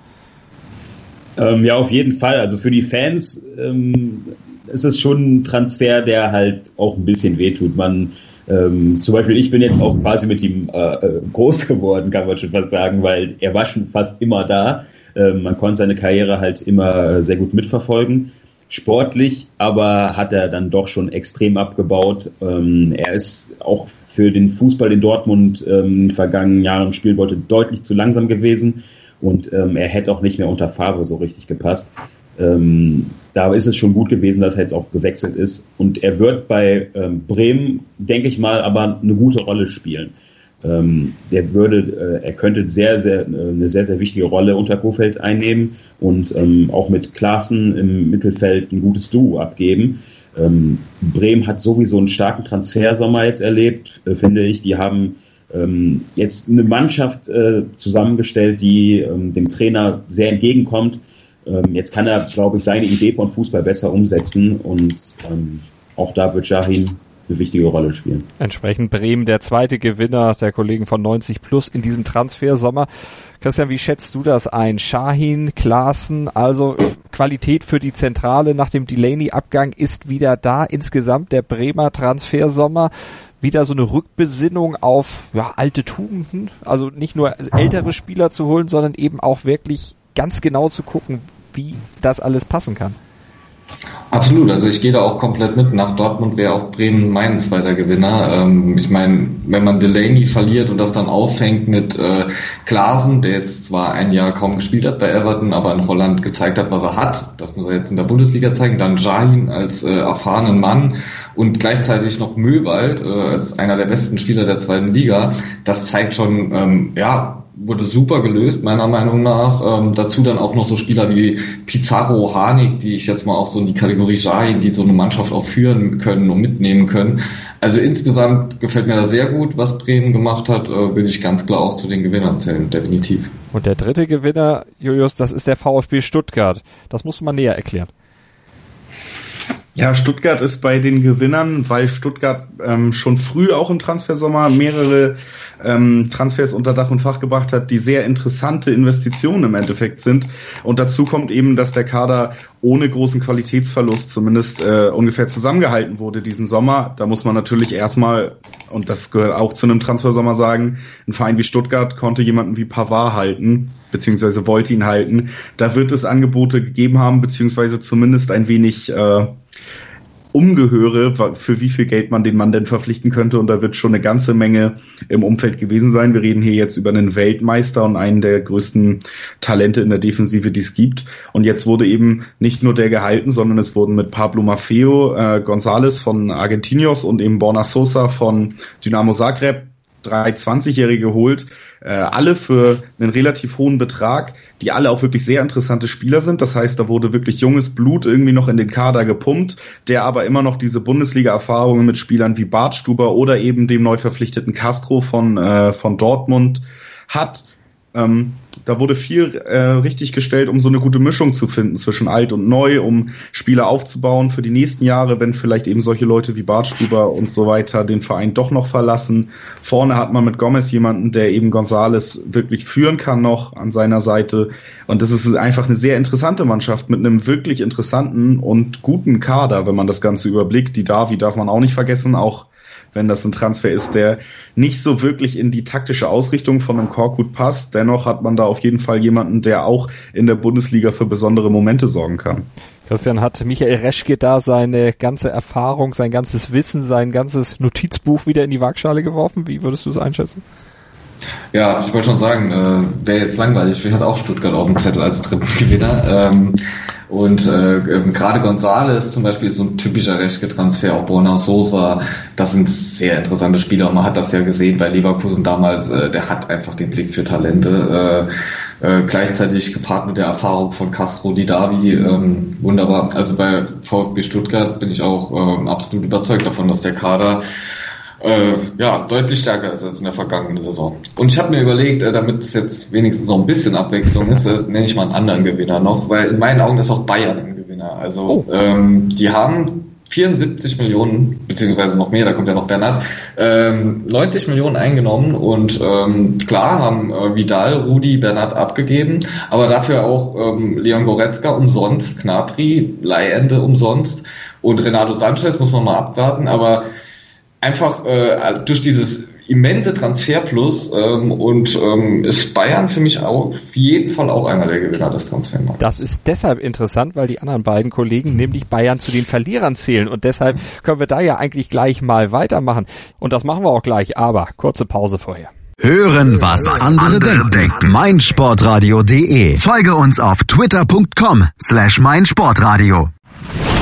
Ähm, ja, auf jeden Fall. Also für die Fans ähm, ist es schon ein Transfer, der halt auch ein bisschen wehtut. Man ähm, zum Beispiel, ich bin jetzt auch quasi mit ihm äh, äh, groß geworden, kann man schon fast sagen, weil er war schon fast immer da. Ähm, man konnte seine Karriere halt immer sehr gut mitverfolgen. Sportlich, aber hat er dann doch schon extrem abgebaut. Ähm, er ist auch für den Fußball in Dortmund ähm, in den vergangenen Jahren spielen wollte, deutlich zu langsam gewesen und ähm, er hätte auch nicht mehr unter Favre so richtig gepasst. Ähm, da ist es schon gut gewesen, dass er jetzt auch gewechselt ist. Und er wird bei ähm, Bremen, denke ich mal, aber eine gute Rolle spielen. Ähm, der würde, äh, er könnte sehr, sehr, äh, eine sehr, sehr wichtige Rolle unter Kofeld einnehmen und ähm, auch mit Klaassen im Mittelfeld ein gutes Duo abgeben. Ähm, Bremen hat sowieso einen starken Transfersommer jetzt erlebt, äh, finde ich. Die haben ähm, jetzt eine Mannschaft äh, zusammengestellt, die ähm, dem Trainer sehr entgegenkommt ähm, jetzt kann er, glaube ich, seine Idee von Fußball besser umsetzen und ähm, auch da wird Shahin eine wichtige Rolle spielen. Entsprechend Bremen der zweite Gewinner der Kollegen von 90 Plus in diesem Transfersommer. Christian, wie schätzt du das ein? Shahin, Klaassen, also Qualität für die Zentrale nach dem Delaney-Abgang ist wieder da. Insgesamt der Bremer Transfersommer wieder so eine Rückbesinnung auf ja, alte Tugenden. Also nicht nur ältere Spieler zu holen, sondern eben auch wirklich ganz genau zu gucken, wie das alles passen kann. Absolut, also ich gehe da auch komplett mit. Nach Dortmund wäre auch Bremen mein zweiter Gewinner. Ähm, ich meine, wenn man Delaney verliert und das dann aufhängt mit äh, Klaasen, der jetzt zwar ein Jahr kaum gespielt hat bei Everton, aber in Holland gezeigt hat, was er hat, das muss er jetzt in der Bundesliga zeigen, dann Jahin als äh, erfahrenen Mann und gleichzeitig noch Möwald äh, als einer der besten Spieler der zweiten Liga. Das zeigt schon, ähm, ja, wurde super gelöst, meiner Meinung nach. Ähm, dazu dann auch noch so Spieler wie Pizarro, Hanik, die ich jetzt mal auch so in die Kategorie Jai, die so eine Mannschaft auch führen können und mitnehmen können. Also insgesamt gefällt mir das sehr gut, was Bremen gemacht hat, äh, will ich ganz klar auch zu den Gewinnern zählen, definitiv. Und der dritte Gewinner, Julius, das ist der VfB Stuttgart. Das musst du mal näher erklären. Ja, Stuttgart ist bei den Gewinnern, weil Stuttgart ähm, schon früh auch im Transfersommer mehrere ähm, Transfers unter Dach und Fach gebracht hat, die sehr interessante Investitionen im Endeffekt sind. Und dazu kommt eben, dass der Kader ohne großen Qualitätsverlust zumindest äh, ungefähr zusammengehalten wurde diesen Sommer. Da muss man natürlich erstmal, und das gehört auch zu einem Transfersommer sagen, ein Verein wie Stuttgart konnte jemanden wie Pavard halten, beziehungsweise wollte ihn halten. Da wird es Angebote gegeben haben, beziehungsweise zumindest ein wenig äh, umgehöre, für wie viel Geld man den Mann denn verpflichten könnte. Und da wird schon eine ganze Menge im Umfeld gewesen sein. Wir reden hier jetzt über einen Weltmeister und einen der größten Talente in der Defensive, die es gibt. Und jetzt wurde eben nicht nur der gehalten, sondern es wurden mit Pablo Maffeo, äh, González von Argentinios und eben Borna Sosa von Dynamo Zagreb drei 20-Jährige geholt, äh, alle für einen relativ hohen Betrag, die alle auch wirklich sehr interessante Spieler sind. Das heißt, da wurde wirklich junges Blut irgendwie noch in den Kader gepumpt, der aber immer noch diese Bundesliga-Erfahrungen mit Spielern wie Bartstuber oder eben dem neu verpflichteten Castro von, äh, von Dortmund hat. Ähm, da wurde viel äh, richtig gestellt, um so eine gute Mischung zu finden zwischen alt und neu, um Spieler aufzubauen für die nächsten Jahre, wenn vielleicht eben solche Leute wie Bartstuber und so weiter den Verein doch noch verlassen. Vorne hat man mit Gomez jemanden, der eben Gonzales wirklich führen kann noch an seiner Seite. Und das ist einfach eine sehr interessante Mannschaft mit einem wirklich interessanten und guten Kader, wenn man das Ganze überblickt. Die Davi darf man auch nicht vergessen, auch wenn das ein Transfer ist, der nicht so wirklich in die taktische Ausrichtung von einem Korkut passt. Dennoch hat man da auf jeden Fall jemanden, der auch in der Bundesliga für besondere Momente sorgen kann. Christian hat Michael Reschke da seine ganze Erfahrung, sein ganzes Wissen, sein ganzes Notizbuch wieder in die Waagschale geworfen. Wie würdest du es einschätzen? Ja, ich wollte schon sagen, äh, wäre jetzt langweilig. Ich hatte auch Stuttgart auf dem Zettel als dritten <laughs> Gewinner. Ähm, und äh, ähm, gerade Gonzales zum Beispiel so ein typischer Reschke-Transfer, auch Borna Sosa, das sind sehr interessante Spieler. Man hat das ja gesehen bei Leverkusen damals, äh, der hat einfach den Blick für Talente. Äh, äh, gleichzeitig gepaart mit der Erfahrung von Castro Di Davi, ähm, wunderbar. Also bei VfB Stuttgart bin ich auch äh, absolut überzeugt davon, dass der Kader äh, ja, deutlich stärker ist als in der vergangenen Saison. Und ich habe mir überlegt, äh, damit es jetzt wenigstens noch ein bisschen Abwechslung ist, äh, nenne ich mal einen anderen Gewinner noch, weil in meinen Augen ist auch Bayern ein Gewinner. Also oh. ähm, die haben 74 Millionen, beziehungsweise noch mehr, da kommt ja noch Bernhard, ähm, 90 Millionen eingenommen und ähm, klar haben äh, Vidal, Rudi, Bernhard abgegeben, aber dafür auch ähm, Leon Goretzka umsonst, Knapri, Leihende umsonst und Renato Sanchez muss man mal abwarten, aber einfach äh, durch dieses immense Transferplus ähm, und ähm, ist Bayern für mich auch auf jeden Fall auch einer der Gewinner des Transfermarktes. Das ist deshalb interessant, weil die anderen beiden Kollegen nämlich Bayern zu den Verlierern zählen und deshalb können wir da ja eigentlich gleich mal weitermachen und das machen wir auch gleich, aber kurze Pause vorher. Hören, was, was andere, andere denken. denken. meinsportradio.de. Folge uns auf twitter.com slash meinsportradio.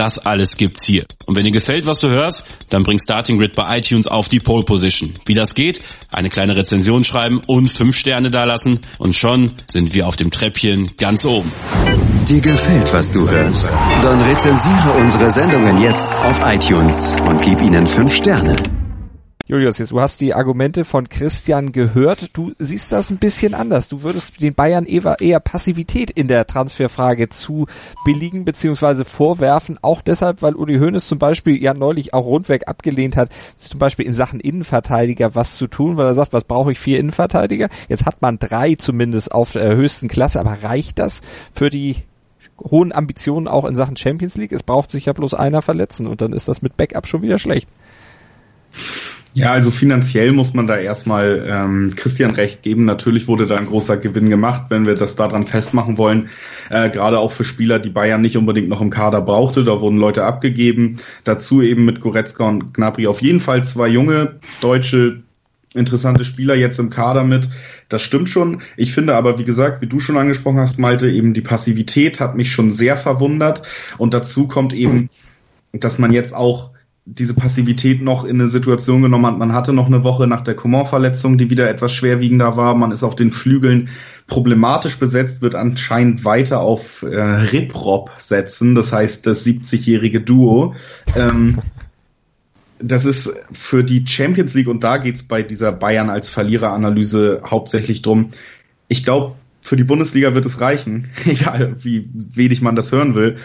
das alles gibt's hier. Und wenn dir gefällt, was du hörst, dann bring Starting Grid bei iTunes auf die Pole Position. Wie das geht? Eine kleine Rezension schreiben und fünf Sterne dalassen und schon sind wir auf dem Treppchen ganz oben. Dir gefällt, was du hörst? Dann rezensiere unsere Sendungen jetzt auf iTunes und gib ihnen fünf Sterne. Julius, jetzt, du hast die Argumente von Christian gehört. Du siehst das ein bisschen anders. Du würdest den Bayern eher, Passivität in der Transferfrage zu billigen bzw. vorwerfen. Auch deshalb, weil Uli Hoeneß zum Beispiel ja neulich auch rundweg abgelehnt hat, zum Beispiel in Sachen Innenverteidiger was zu tun, weil er sagt, was brauche ich vier Innenverteidiger? Jetzt hat man drei zumindest auf der höchsten Klasse, aber reicht das für die hohen Ambitionen auch in Sachen Champions League? Es braucht sich ja bloß einer verletzen und dann ist das mit Backup schon wieder schlecht. Ja, also finanziell muss man da erstmal ähm, Christian recht geben. Natürlich wurde da ein großer Gewinn gemacht, wenn wir das daran festmachen wollen. Äh, Gerade auch für Spieler, die Bayern nicht unbedingt noch im Kader brauchte. Da wurden Leute abgegeben. Dazu eben mit Goretzka und Gnabry auf jeden Fall zwei junge deutsche interessante Spieler jetzt im Kader mit. Das stimmt schon. Ich finde aber, wie gesagt, wie du schon angesprochen hast, Malte, eben die Passivität hat mich schon sehr verwundert. Und dazu kommt eben, dass man jetzt auch diese Passivität noch in eine Situation genommen hat. Man hatte noch eine Woche nach der Coman-Verletzung, die wieder etwas schwerwiegender war. Man ist auf den Flügeln problematisch besetzt, wird anscheinend weiter auf äh, Riprop setzen, das heißt das 70-jährige Duo. Ähm, das ist für die Champions League und da geht's bei dieser Bayern als Verliereranalyse hauptsächlich drum. Ich glaube, für die Bundesliga wird es reichen, <laughs> egal wie wenig man das hören will.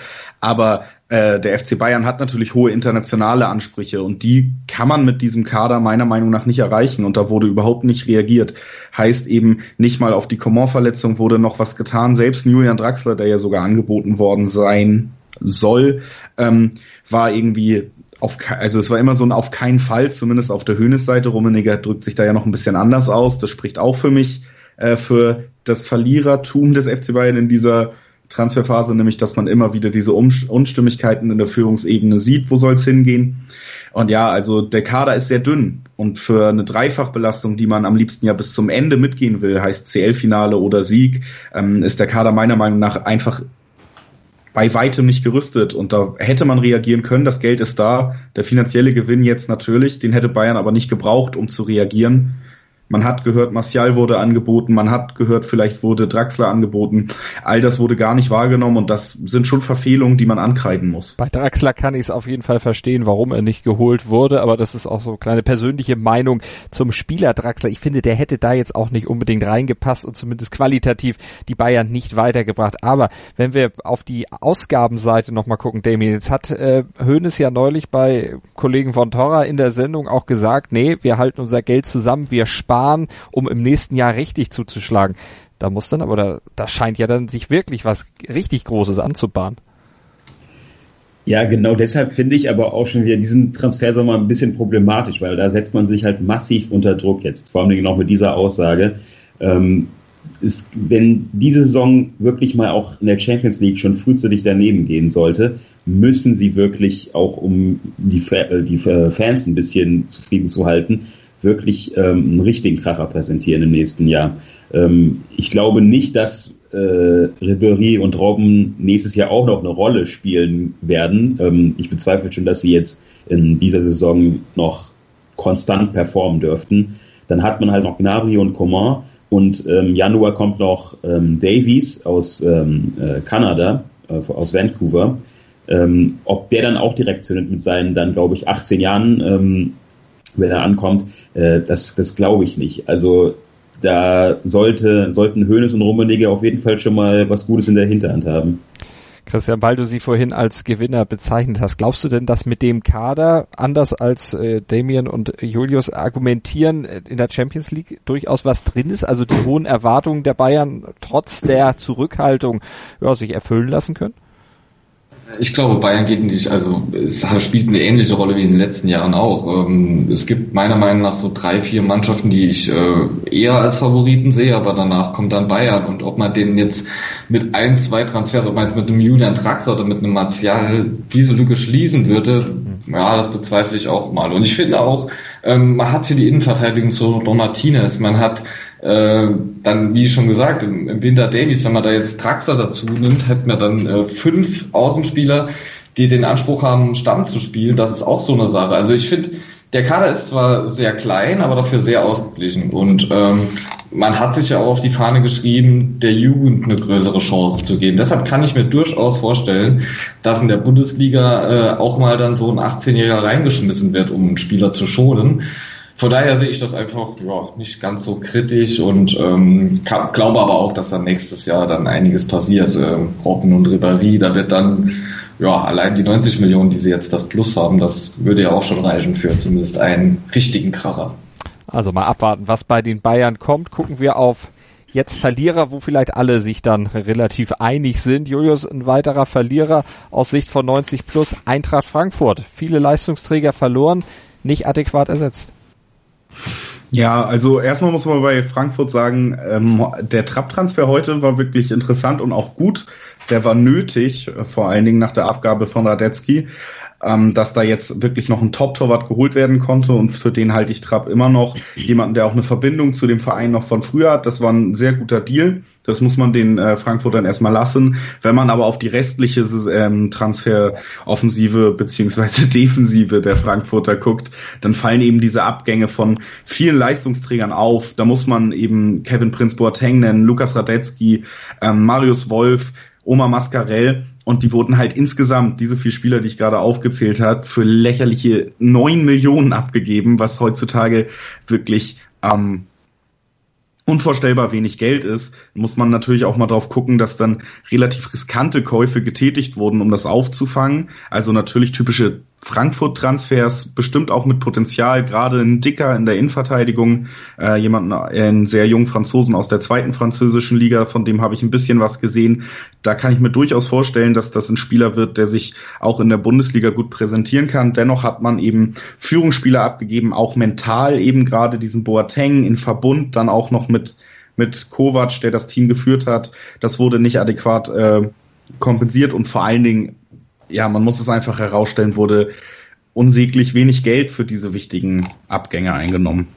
Aber äh, der FC Bayern hat natürlich hohe internationale Ansprüche und die kann man mit diesem Kader meiner Meinung nach nicht erreichen. Und da wurde überhaupt nicht reagiert. Heißt eben, nicht mal auf die Coman-Verletzung wurde noch was getan. Selbst Julian Draxler, der ja sogar angeboten worden sein soll, ähm, war irgendwie auf, also es war immer so ein auf keinen Fall, zumindest auf der Höhnes-Seite. Rummeniger drückt sich da ja noch ein bisschen anders aus. Das spricht auch für mich äh, für das Verlierertum des FC Bayern in dieser Transferphase, nämlich dass man immer wieder diese Unstimmigkeiten in der Führungsebene sieht, wo soll es hingehen. Und ja, also der Kader ist sehr dünn und für eine Dreifachbelastung, die man am liebsten ja bis zum Ende mitgehen will, heißt CL-Finale oder Sieg, ähm, ist der Kader meiner Meinung nach einfach bei weitem nicht gerüstet und da hätte man reagieren können. Das Geld ist da, der finanzielle Gewinn jetzt natürlich, den hätte Bayern aber nicht gebraucht, um zu reagieren. Man hat gehört, Martial wurde angeboten, man hat gehört, vielleicht wurde Draxler angeboten. All das wurde gar nicht wahrgenommen und das sind schon Verfehlungen, die man ankreiden muss. Bei Draxler kann ich es auf jeden Fall verstehen, warum er nicht geholt wurde, aber das ist auch so eine kleine persönliche Meinung zum Spieler Draxler. Ich finde, der hätte da jetzt auch nicht unbedingt reingepasst und zumindest qualitativ die Bayern nicht weitergebracht. Aber wenn wir auf die Ausgabenseite nochmal gucken, Damien, jetzt hat äh, Hoeneß ja neulich bei Kollegen von Torra in der Sendung auch gesagt, nee, wir halten unser Geld zusammen, wir sparen sparen, um im nächsten Jahr richtig zuzuschlagen. Da muss dann, aber da, da scheint ja dann sich wirklich was richtig Großes anzubahnen. Ja, genau deshalb finde ich aber auch schon wieder diesen Transfersommer ein bisschen problematisch, weil da setzt man sich halt massiv unter Druck jetzt, vor allem auch mit dieser Aussage. Ähm, ist, wenn diese Saison wirklich mal auch in der Champions League schon frühzeitig daneben gehen sollte, müssen sie wirklich auch, um die, äh, die Fans ein bisschen zufrieden zu halten, wirklich ähm, einen richtigen Kracher präsentieren im nächsten Jahr. Ähm, ich glaube nicht, dass äh, Ribery und Robben nächstes Jahr auch noch eine Rolle spielen werden. Ähm, ich bezweifle schon, dass sie jetzt in dieser Saison noch konstant performen dürften. Dann hat man halt noch Gnabry und Coman und ähm, Januar kommt noch ähm, Davies aus ähm, äh, Kanada, äh, aus Vancouver. Ähm, ob der dann auch direkt zündet mit seinen dann, glaube ich, 18 Jahren, ähm, wenn er ankommt, äh, das, das glaube ich nicht. Also da sollte, sollten Hönes und Rummenigge auf jeden Fall schon mal was Gutes in der Hinterhand haben. Christian, weil du sie vorhin als Gewinner bezeichnet hast, glaubst du denn, dass mit dem Kader, anders als äh, Damien und Julius argumentieren, äh, in der Champions League durchaus was drin ist, also die hohen Erwartungen der Bayern trotz der Zurückhaltung ja, sich erfüllen lassen können? Ich glaube, Bayern geht nicht, also es spielt eine ähnliche Rolle wie in den letzten Jahren auch. Ähm, es gibt meiner Meinung nach so drei, vier Mannschaften, die ich äh, eher als Favoriten sehe, aber danach kommt dann Bayern. Und ob man denen jetzt mit ein, zwei Transfers, ob man jetzt mit einem Julian Draxler oder mit einem Martial diese Lücke schließen würde, ja, das bezweifle ich auch mal. Und ich finde auch, ähm, man hat für die Innenverteidigung so Don Martinez, man hat äh, dann, wie schon gesagt, im, im, Winter Davies, wenn man da jetzt Draxler dazu nimmt, hätten wir dann äh, fünf Außenspieler, die den Anspruch haben, Stamm zu spielen. Das ist auch so eine Sache. Also ich finde, der Kader ist zwar sehr klein, aber dafür sehr ausgeglichen. Und ähm, man hat sich ja auch auf die Fahne geschrieben, der Jugend eine größere Chance zu geben. Deshalb kann ich mir durchaus vorstellen, dass in der Bundesliga äh, auch mal dann so ein 18-Jähriger reingeschmissen wird, um einen Spieler zu schonen. Von daher sehe ich das einfach ja, nicht ganz so kritisch und ähm, glaube aber auch, dass dann nächstes Jahr dann einiges passiert. Ähm, Robben und Ribéry, da wird dann ja allein die 90 Millionen, die sie jetzt das Plus haben, das würde ja auch schon reichen für zumindest einen richtigen Kracher. Also mal abwarten, was bei den Bayern kommt. Gucken wir auf jetzt Verlierer, wo vielleicht alle sich dann relativ einig sind. Julius, ein weiterer Verlierer aus Sicht von 90 plus Eintracht Frankfurt. Viele Leistungsträger verloren, nicht adäquat ersetzt. Ja, also erstmal muss man bei Frankfurt sagen, ähm, der Trapp-Transfer heute war wirklich interessant und auch gut. Der war nötig, vor allen Dingen nach der Abgabe von Radetzky ähm, dass da jetzt wirklich noch ein Top-Torwart geholt werden konnte und für den halte ich Trapp immer noch jemanden, der auch eine Verbindung zu dem Verein noch von früher hat. Das war ein sehr guter Deal. Das muss man den äh, Frankfurtern erstmal lassen. Wenn man aber auf die restliche ähm, Transferoffensive beziehungsweise <laughs> Defensive der Frankfurter guckt, dann fallen eben diese Abgänge von vielen Leistungsträgern auf. Da muss man eben Kevin Prince Boateng nennen, Lukas Radetzky, ähm, Marius Wolf, Oma Mascarell und die wurden halt insgesamt, diese vier Spieler, die ich gerade aufgezählt habe, für lächerliche neun Millionen abgegeben, was heutzutage wirklich ähm, unvorstellbar wenig Geld ist, muss man natürlich auch mal drauf gucken, dass dann relativ riskante Käufe getätigt wurden, um das aufzufangen. Also natürlich typische Frankfurt-Transfers, bestimmt auch mit Potenzial, gerade ein Dicker in der Innenverteidigung, äh, jemanden, äh, einen sehr jungen Franzosen aus der zweiten französischen Liga, von dem habe ich ein bisschen was gesehen. Da kann ich mir durchaus vorstellen, dass das ein Spieler wird, der sich auch in der Bundesliga gut präsentieren kann. Dennoch hat man eben Führungsspieler abgegeben, auch mental eben gerade diesen Boateng in Verbund, dann auch noch mit mit Kovac, der das Team geführt hat. Das wurde nicht adäquat äh, kompensiert und vor allen Dingen ja, man muss es einfach herausstellen, wurde unsäglich wenig Geld für diese wichtigen Abgänge eingenommen.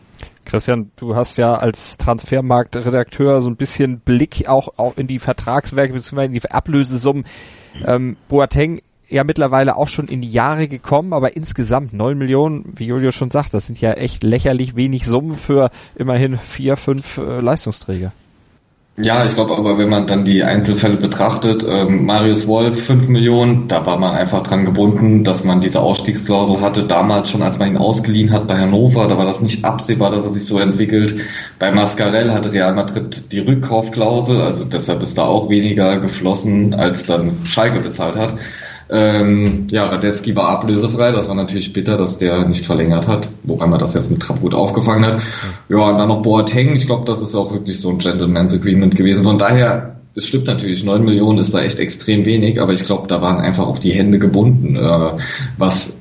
Christian, du hast ja als Transfermarktredakteur so ein bisschen Blick auch, auch in die Vertragswerke bzw. in die Ablösesummen. Ähm, Boateng ja mittlerweile auch schon in die Jahre gekommen, aber insgesamt neun Millionen, wie Julio schon sagt, das sind ja echt lächerlich wenig Summen für immerhin vier, fünf äh, Leistungsträger. Ja, ich glaube aber, wenn man dann die Einzelfälle betrachtet, ähm, Marius Wolf 5 Millionen, da war man einfach dran gebunden, dass man diese Ausstiegsklausel hatte. Damals schon, als man ihn ausgeliehen hat bei Hannover, da war das nicht absehbar, dass er sich so entwickelt. Bei Mascarell hatte Real Madrid die Rückkaufklausel, also deshalb ist da auch weniger geflossen, als dann Schalke bezahlt hat. Ähm, ja, Radetzky war ablösefrei, das war natürlich bitter, dass der nicht verlängert hat, wobei man das jetzt mit Trapp gut aufgefangen hat. Ja, und dann noch Boateng, ich glaube, das ist auch wirklich so ein Gentleman's Agreement gewesen. Von daher, es stimmt natürlich, neun Millionen ist da echt extrem wenig, aber ich glaube, da waren einfach auch die Hände gebunden, äh, was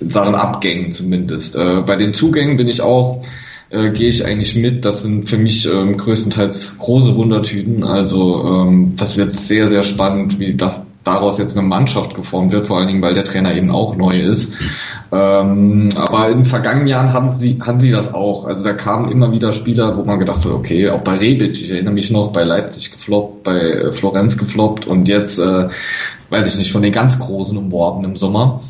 Sachen Abgängen zumindest. Äh, bei den Zugängen bin ich auch äh, gehe ich eigentlich mit. Das sind für mich ähm, größtenteils große Wundertüten. Also ähm, das wird sehr, sehr spannend, wie das daraus jetzt eine Mannschaft geformt wird, vor allen Dingen, weil der Trainer eben auch neu ist. Ähm, aber in den vergangenen Jahren haben sie, haben sie das auch. Also da kamen immer wieder Spieler, wo man gedacht hat, okay, auch bei Rebic, ich erinnere mich noch, bei Leipzig gefloppt, bei äh, Florenz gefloppt und jetzt, äh, weiß ich nicht, von den ganz Großen umworben im Sommer.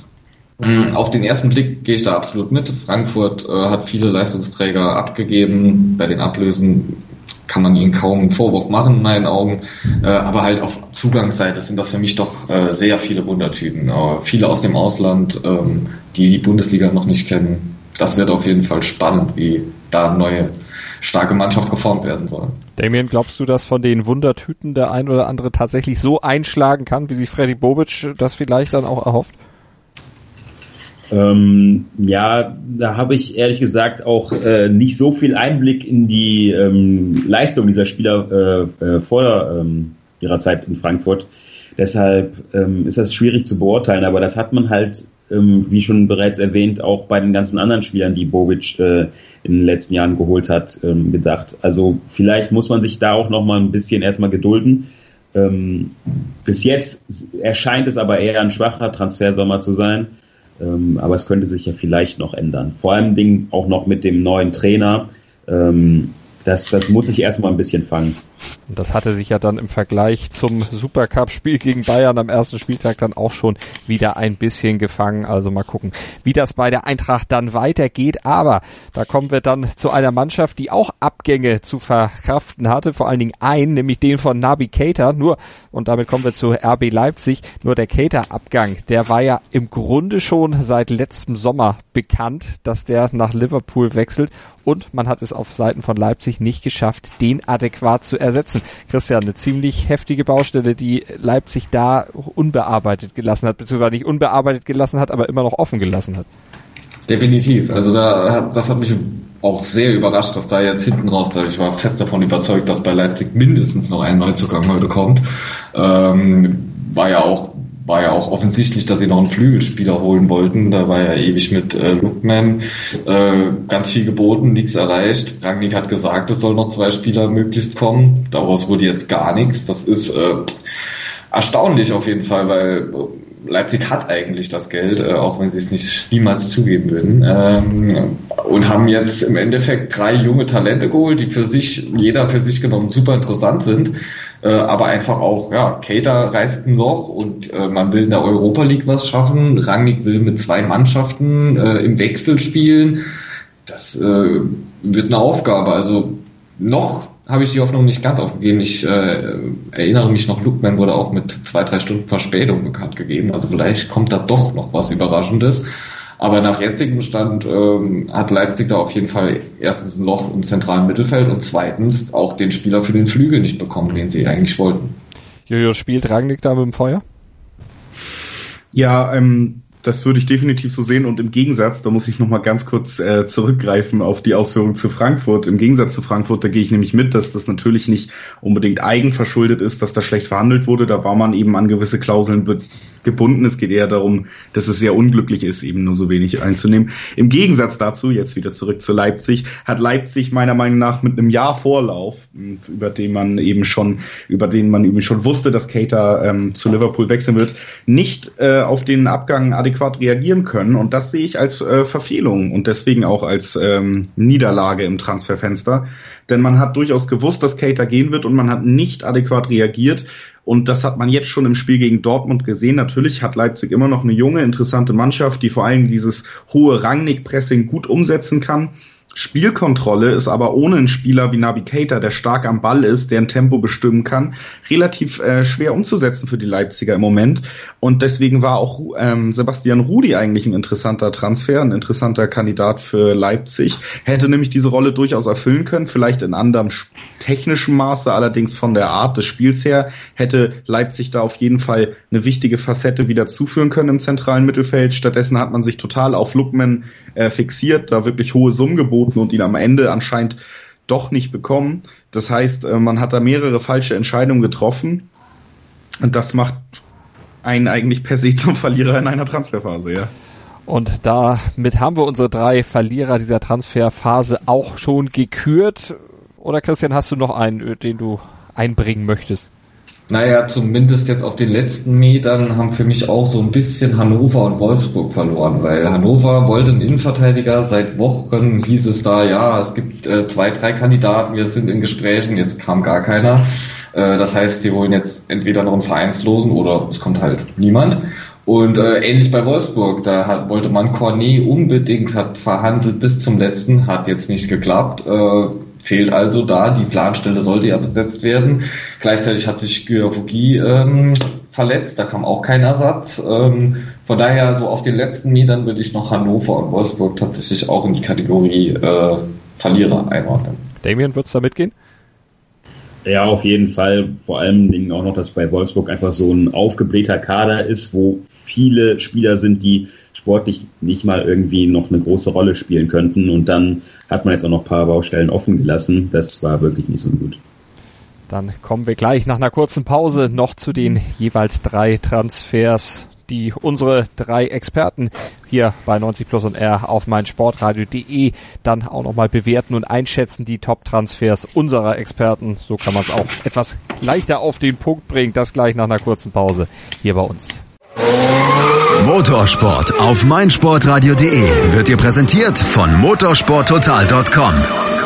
Mhm. Auf den ersten Blick gehe ich da absolut mit. Frankfurt äh, hat viele Leistungsträger abgegeben. Bei den Ablösen kann man ihnen kaum einen Vorwurf machen in meinen Augen. Äh, aber halt auf Zugangsseite sind das für mich doch äh, sehr viele Wundertüten. Äh, viele aus dem Ausland, ähm, die die Bundesliga noch nicht kennen. Das wird auf jeden Fall spannend, wie da neue starke Mannschaft geformt werden soll. Damien, glaubst du, dass von den Wundertüten der ein oder andere tatsächlich so einschlagen kann, wie sich Freddy Bobic das vielleicht dann auch erhofft? Ähm, ja, da habe ich ehrlich gesagt auch äh, nicht so viel Einblick in die ähm, Leistung dieser Spieler äh, äh, vor ähm, ihrer Zeit in Frankfurt. Deshalb ähm, ist das schwierig zu beurteilen, aber das hat man halt, ähm, wie schon bereits erwähnt, auch bei den ganzen anderen Spielern, die Bobic äh, in den letzten Jahren geholt hat, ähm, gedacht. Also vielleicht muss man sich da auch noch mal ein bisschen erstmal gedulden. Bis jetzt erscheint es aber eher ein schwacher Transfersommer zu sein. Ähm, aber es könnte sich ja vielleicht noch ändern. Vor allem Dingen auch noch mit dem neuen Trainer. Ähm, das, das muss ich erstmal ein bisschen fangen. Und das hatte sich ja dann im Vergleich zum Supercup-Spiel gegen Bayern am ersten Spieltag dann auch schon wieder ein bisschen gefangen. Also mal gucken, wie das bei der Eintracht dann weitergeht. Aber da kommen wir dann zu einer Mannschaft, die auch Abgänge zu verkraften hatte. Vor allen Dingen einen, nämlich den von Nabi Keita. Nur, und damit kommen wir zu RB Leipzig, nur der Keita-Abgang, der war ja im Grunde schon seit letztem Sommer bekannt, dass der nach Liverpool wechselt. Und man hat es auf Seiten von Leipzig nicht geschafft, den adäquat zu ersetzen. Christian, eine ziemlich heftige Baustelle, die Leipzig da unbearbeitet gelassen hat, beziehungsweise nicht unbearbeitet gelassen hat, aber immer noch offen gelassen hat. Definitiv. Also da das hat mich auch sehr überrascht, dass da jetzt hinten raus, da ich war fest davon überzeugt, dass bei Leipzig mindestens noch ein Neuzugang heute kommt. Ähm, war ja auch war ja auch offensichtlich, dass sie noch einen Flügelspieler holen wollten. Da war ja ewig mit äh, Lookman äh, ganz viel geboten, nichts erreicht. Rangnick hat gesagt, es soll noch zwei Spieler möglichst kommen. Daraus wurde jetzt gar nichts. Das ist äh, erstaunlich auf jeden Fall, weil Leipzig hat eigentlich das Geld, äh, auch wenn sie es nicht niemals zugeben würden. Ähm, und haben jetzt im Endeffekt drei junge Talente geholt, die für sich, jeder für sich genommen super interessant sind. Äh, aber einfach auch, ja, Cater reißt ein Loch und äh, man will in der Europa League was schaffen. Rangnick will mit zwei Mannschaften äh, im Wechsel spielen. Das äh, wird eine Aufgabe. Also noch habe ich die Hoffnung nicht ganz aufgegeben. Ich äh, erinnere mich noch, Lookman wurde auch mit zwei, drei Stunden Verspätung bekannt gegeben. Also vielleicht kommt da doch noch was Überraschendes. Aber nach jetzigem Stand ähm, hat Leipzig da auf jeden Fall erstens ein Loch im zentralen Mittelfeld und zweitens auch den Spieler für den Flügel nicht bekommen, den sie eigentlich wollten. Jojo, spielt Rangnick da mit dem Feuer? Ja, ähm, das würde ich definitiv so sehen und im Gegensatz, da muss ich nochmal ganz kurz äh, zurückgreifen auf die Ausführung zu Frankfurt. Im Gegensatz zu Frankfurt, da gehe ich nämlich mit, dass das natürlich nicht unbedingt eigenverschuldet ist, dass da schlecht verhandelt wurde. Da war man eben an gewisse Klauseln gebunden. Es geht eher darum, dass es sehr unglücklich ist, eben nur so wenig einzunehmen. Im Gegensatz dazu, jetzt wieder zurück zu Leipzig, hat Leipzig meiner Meinung nach mit einem Jahr Vorlauf, über den man eben schon, über den man eben schon wusste, dass Cater ähm, zu Liverpool wechseln wird, nicht äh, auf den Abgang adäquat reagieren können. Und das sehe ich als äh, Verfehlung und deswegen auch als ähm, Niederlage im Transferfenster. Denn man hat durchaus gewusst, dass Cater gehen wird und man hat nicht adäquat reagiert. Und das hat man jetzt schon im Spiel gegen Dortmund gesehen. Natürlich hat Leipzig immer noch eine junge, interessante Mannschaft, die vor allem dieses hohe Rangnick-Pressing gut umsetzen kann. Spielkontrolle ist aber ohne einen Spieler wie Navigator, der stark am Ball ist, der ein Tempo bestimmen kann, relativ äh, schwer umzusetzen für die Leipziger im Moment. Und deswegen war auch ähm, Sebastian Rudi eigentlich ein interessanter Transfer, ein interessanter Kandidat für Leipzig. Hätte nämlich diese Rolle durchaus erfüllen können, vielleicht in anderem technischem Maße, allerdings von der Art des Spiels her hätte Leipzig da auf jeden Fall eine wichtige Facette wieder zuführen können im zentralen Mittelfeld. Stattdessen hat man sich total auf Lookman äh, fixiert, da wirklich hohe Summen geboten und ihn am Ende anscheinend doch nicht bekommen. Das heißt, äh, man hat da mehrere falsche Entscheidungen getroffen und das macht einen eigentlich per se zum Verlierer in einer Transferphase, ja. Und damit haben wir unsere drei Verlierer dieser Transferphase auch schon gekürt. Oder Christian, hast du noch einen, den du einbringen möchtest? Naja, zumindest jetzt auf den letzten Metern haben für mich auch so ein bisschen Hannover und Wolfsburg verloren, weil Hannover wollte einen Innenverteidiger. Seit Wochen hieß es da, ja, es gibt äh, zwei, drei Kandidaten, wir sind in Gesprächen, jetzt kam gar keiner. Äh, das heißt, sie holen jetzt entweder noch einen Vereinslosen oder es kommt halt niemand. Und äh, ähnlich bei Wolfsburg, da hat, wollte man Cornet unbedingt, hat verhandelt bis zum letzten, hat jetzt nicht geklappt. Äh, fehlt also da. Die Planstelle sollte ja besetzt werden. Gleichzeitig hat sich Gyofugi ähm, verletzt, da kam auch kein Ersatz. Ähm, von daher, so auf den letzten Metern würde ich noch Hannover und Wolfsburg tatsächlich auch in die Kategorie äh, Verlierer einordnen. Damien, wird's da mitgehen? Ja, auf jeden Fall. Vor allem Dingen auch noch, dass bei Wolfsburg einfach so ein aufgeblähter Kader ist, wo viele Spieler sind, die sportlich nicht mal irgendwie noch eine große Rolle spielen könnten. Und dann hat man jetzt auch noch ein paar Baustellen offen gelassen. Das war wirklich nicht so gut. Dann kommen wir gleich nach einer kurzen Pause noch zu den jeweils drei Transfers, die unsere drei Experten hier bei 90 Plus und R auf meinsportradio.de dann auch nochmal bewerten und einschätzen, die Top-Transfers unserer Experten. So kann man es auch etwas leichter auf den Punkt bringen. Das gleich nach einer kurzen Pause hier bei uns. Motorsport auf meinsportradio.de wird dir präsentiert von motorsporttotal.com.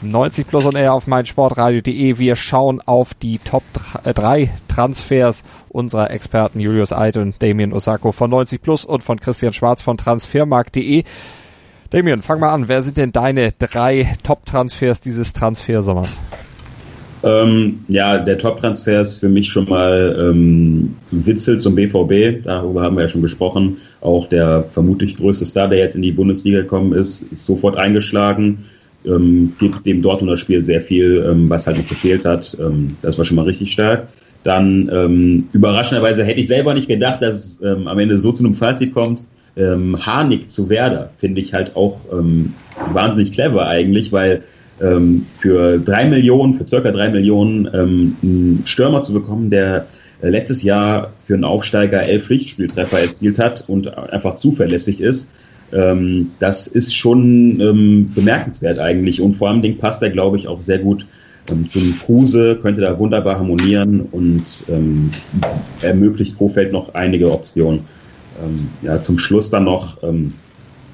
90 plus und R auf meinsportradio.de. Wir schauen auf die Top 3 äh, Transfers unserer Experten Julius Eid und Damien Osako von 90 plus und von Christian Schwarz von transfermarkt.de. Damien, fang mal an. Wer sind denn deine drei Top-Transfers dieses Transfersommers? Ähm, ja, der Top-Transfer ist für mich schon mal ähm, Witzel zum BVB. Darüber haben wir ja schon gesprochen. Auch der vermutlich größte Star, der jetzt in die Bundesliga gekommen ist, ist sofort eingeschlagen. Ähm, gibt dem Dortmunder Spiel sehr viel, ähm, was halt noch gefehlt hat. Ähm, das war schon mal richtig stark. Dann ähm, überraschenderweise hätte ich selber nicht gedacht, dass es ähm, am Ende so zu einem Fazit kommt. Ähm, Harnik zu Werder finde ich halt auch ähm, wahnsinnig clever eigentlich, weil ähm, für drei Millionen, für circa drei Millionen ähm, einen Stürmer zu bekommen, der äh, letztes Jahr für einen Aufsteiger elf Pflichtspieltreffer erzielt hat und einfach zuverlässig ist, ähm, das ist schon ähm, bemerkenswert eigentlich. Und vor allem Ding passt er, glaube ich, auch sehr gut ähm, zum Kruse, könnte da wunderbar harmonieren und ähm, ermöglicht Kofeld noch einige Optionen. Ähm, ja, zum Schluss dann noch ähm,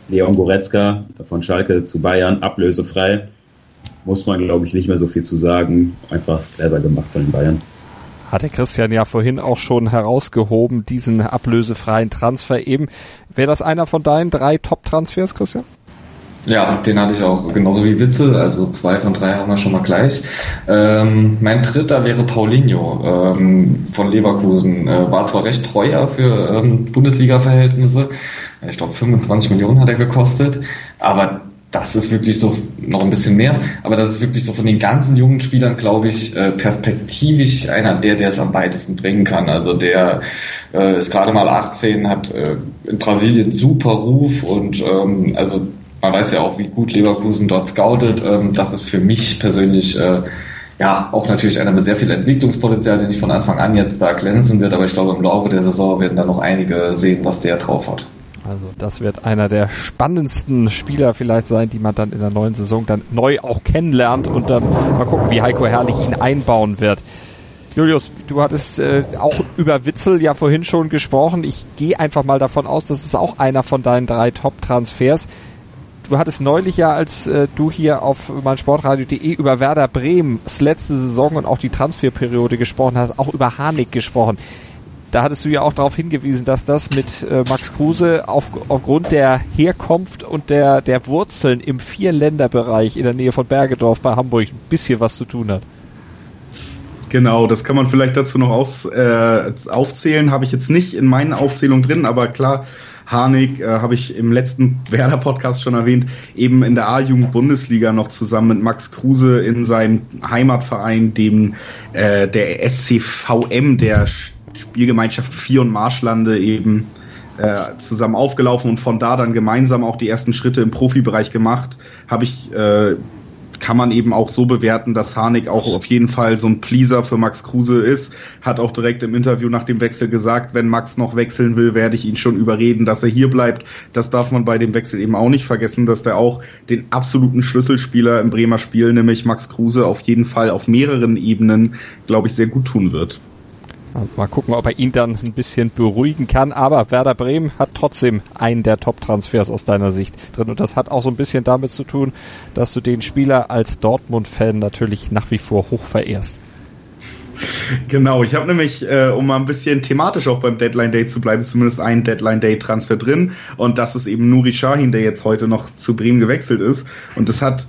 Leon Goretzka von Schalke zu Bayern, ablösefrei muss man, glaube ich, nicht mehr so viel zu sagen. Einfach clever gemacht von den Bayern. Hat der Christian ja vorhin auch schon herausgehoben, diesen ablösefreien Transfer eben. Wäre das einer von deinen drei Top-Transfers, Christian? Ja, den hatte ich auch genauso wie Witzel, also zwei von drei haben wir schon mal gleich. Ähm, mein dritter wäre Paulinho ähm, von Leverkusen. Äh, war zwar recht teuer für ähm, Bundesliga-Verhältnisse, ich glaube 25 Millionen hat er gekostet, aber das ist wirklich so noch ein bisschen mehr, aber das ist wirklich so von den ganzen jungen Spielern, glaube ich, äh, perspektivisch einer der, der es am weitesten bringen kann. Also der äh, ist gerade mal 18, hat äh, in Brasilien super Ruf und ähm, also man weiß ja auch, wie gut Leverkusen dort scoutet. Ähm, das ist für mich persönlich äh, ja auch natürlich einer mit sehr viel Entwicklungspotenzial, der nicht von Anfang an jetzt da glänzen wird, aber ich glaube im Laufe der Saison werden da noch einige sehen, was der drauf hat. Also das wird einer der spannendsten Spieler vielleicht sein, die man dann in der neuen Saison dann neu auch kennenlernt und dann mal gucken, wie Heiko Herrlich ihn einbauen wird. Julius, du hattest äh, auch über Witzel ja vorhin schon gesprochen. Ich gehe einfach mal davon aus, das ist auch einer von deinen drei Top-Transfers. Du hattest neulich ja, als äh, du hier auf meinsportradio.de über Werder Bremens letzte Saison und auch die Transferperiode gesprochen hast, auch über Harnik gesprochen da hattest du ja auch darauf hingewiesen, dass das mit äh, Max Kruse auf, aufgrund der Herkunft und der, der Wurzeln im Vierländerbereich in der Nähe von Bergedorf bei Hamburg ein bisschen was zu tun hat. Genau, das kann man vielleicht dazu noch aus, äh, aufzählen. Habe ich jetzt nicht in meinen Aufzählungen drin, aber klar, Harnik äh, habe ich im letzten Werder-Podcast schon erwähnt, eben in der A-Jugend-Bundesliga noch zusammen mit Max Kruse in seinem Heimatverein, dem äh, der SCVM, der Spielgemeinschaft Vier und Marschlande eben äh, zusammen aufgelaufen und von da dann gemeinsam auch die ersten Schritte im Profibereich gemacht, habe ich äh, kann man eben auch so bewerten, dass Harnik auch auf jeden Fall so ein Pleaser für Max Kruse ist. Hat auch direkt im Interview nach dem Wechsel gesagt, wenn Max noch wechseln will, werde ich ihn schon überreden, dass er hier bleibt. Das darf man bei dem Wechsel eben auch nicht vergessen, dass der auch den absoluten Schlüsselspieler im Bremer Spiel, nämlich Max Kruse, auf jeden Fall auf mehreren Ebenen, glaube ich, sehr gut tun wird. Also mal gucken, ob er ihn dann ein bisschen beruhigen kann. Aber Werder Bremen hat trotzdem einen der Top-Transfers aus deiner Sicht drin. Und das hat auch so ein bisschen damit zu tun, dass du den Spieler als Dortmund-Fan natürlich nach wie vor hoch verehrst. Genau, ich habe nämlich, äh, um mal ein bisschen thematisch auch beim Deadline Day zu bleiben, zumindest einen Deadline Day Transfer drin. Und das ist eben Nuri Shahin, der jetzt heute noch zu Bremen gewechselt ist. Und das hat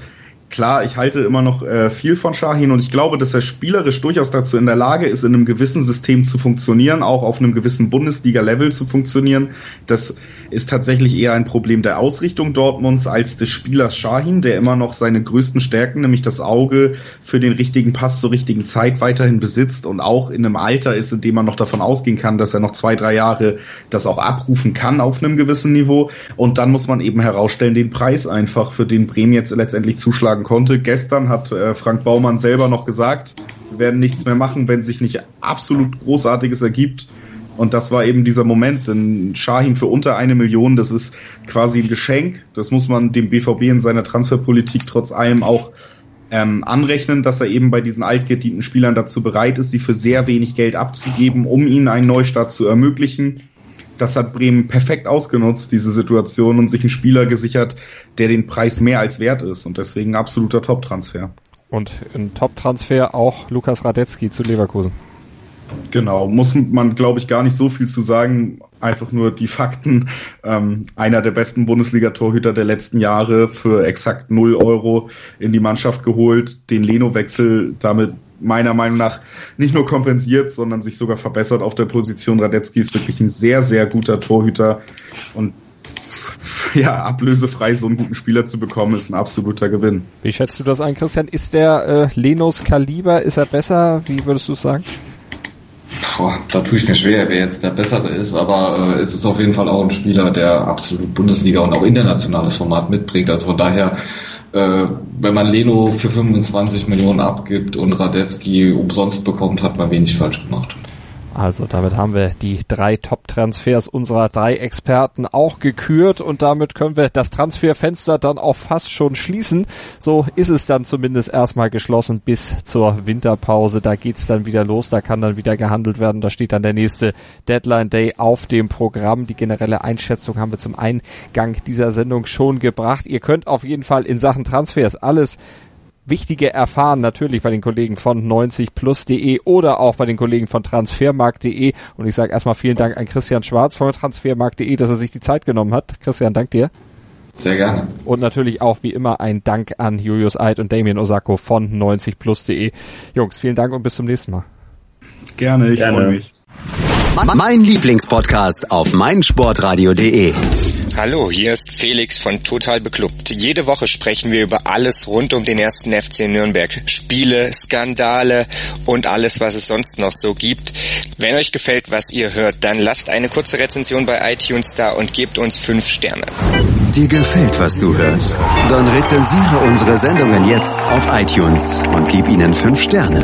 klar, ich halte immer noch äh, viel von Shahin und ich glaube, dass er spielerisch durchaus dazu in der Lage ist, in einem gewissen System zu funktionieren, auch auf einem gewissen Bundesliga-Level zu funktionieren. Das ist tatsächlich eher ein Problem der Ausrichtung Dortmunds als des Spielers Shahin, der immer noch seine größten Stärken, nämlich das Auge für den richtigen Pass zur richtigen Zeit weiterhin besitzt und auch in einem Alter ist, in dem man noch davon ausgehen kann, dass er noch zwei, drei Jahre das auch abrufen kann auf einem gewissen Niveau. Und dann muss man eben herausstellen, den Preis einfach, für den Bremen jetzt letztendlich zuschlagen konnte. Gestern hat äh, Frank Baumann selber noch gesagt, wir werden nichts mehr machen, wenn sich nicht absolut Großartiges ergibt. Und das war eben dieser Moment, denn Shahin für unter eine Million, das ist quasi ein Geschenk. Das muss man dem BVB in seiner Transferpolitik trotz allem auch ähm, anrechnen, dass er eben bei diesen altgedienten Spielern dazu bereit ist, sie für sehr wenig Geld abzugeben, um ihnen einen Neustart zu ermöglichen das hat Bremen perfekt ausgenutzt, diese Situation, und sich einen Spieler gesichert, der den Preis mehr als wert ist und deswegen absoluter Top-Transfer. Und ein Top-Transfer auch Lukas Radetzky zu Leverkusen. Genau, muss man, glaube ich, gar nicht so viel zu sagen. Einfach nur die Fakten. Ähm, einer der besten Bundesliga-Torhüter der letzten Jahre für exakt 0 Euro in die Mannschaft geholt, den Leno-Wechsel damit meiner Meinung nach nicht nur kompensiert, sondern sich sogar verbessert auf der Position. Radetzky ist wirklich ein sehr, sehr guter Torhüter und <laughs> ja, ablösefrei so einen guten Spieler zu bekommen, ist ein absoluter Gewinn. Wie schätzt du das ein, Christian? Ist der äh, Lenos Kaliber, ist er besser? Wie würdest du sagen? Boah, da tue ich mir schwer, wer jetzt der Bessere ist, aber äh, es ist auf jeden Fall auch ein Spieler, der absolut Bundesliga und auch internationales Format mitbringt. Also von daher, äh, wenn man Leno für 25 Millionen abgibt und Radetzky umsonst bekommt, hat man wenig falsch gemacht. Also damit haben wir die drei Top-Transfers unserer drei Experten auch gekürt und damit können wir das Transferfenster dann auch fast schon schließen. So ist es dann zumindest erstmal geschlossen bis zur Winterpause. Da geht's dann wieder los, da kann dann wieder gehandelt werden. Da steht dann der nächste Deadline Day auf dem Programm. Die generelle Einschätzung haben wir zum Eingang dieser Sendung schon gebracht. Ihr könnt auf jeden Fall in Sachen Transfers alles Wichtige erfahren natürlich bei den Kollegen von 90plus.de oder auch bei den Kollegen von transfermarkt.de. Und ich sage erstmal vielen Dank an Christian Schwarz von transfermarkt.de, dass er sich die Zeit genommen hat. Christian, dank dir. Sehr gerne. Und natürlich auch wie immer ein Dank an Julius Eid und Damien Osako von 90plus.de. Jungs, vielen Dank und bis zum nächsten Mal. Gerne, ich freue mich. Mein Lieblingspodcast auf meinsportradio.de. Hallo, hier ist Felix von Total Beklubbt. Jede Woche sprechen wir über alles rund um den ersten FC Nürnberg. Spiele, Skandale und alles, was es sonst noch so gibt. Wenn euch gefällt, was ihr hört, dann lasst eine kurze Rezension bei iTunes da und gebt uns fünf Sterne. Dir gefällt, was du hörst? Dann rezensiere unsere Sendungen jetzt auf iTunes und gib ihnen fünf Sterne.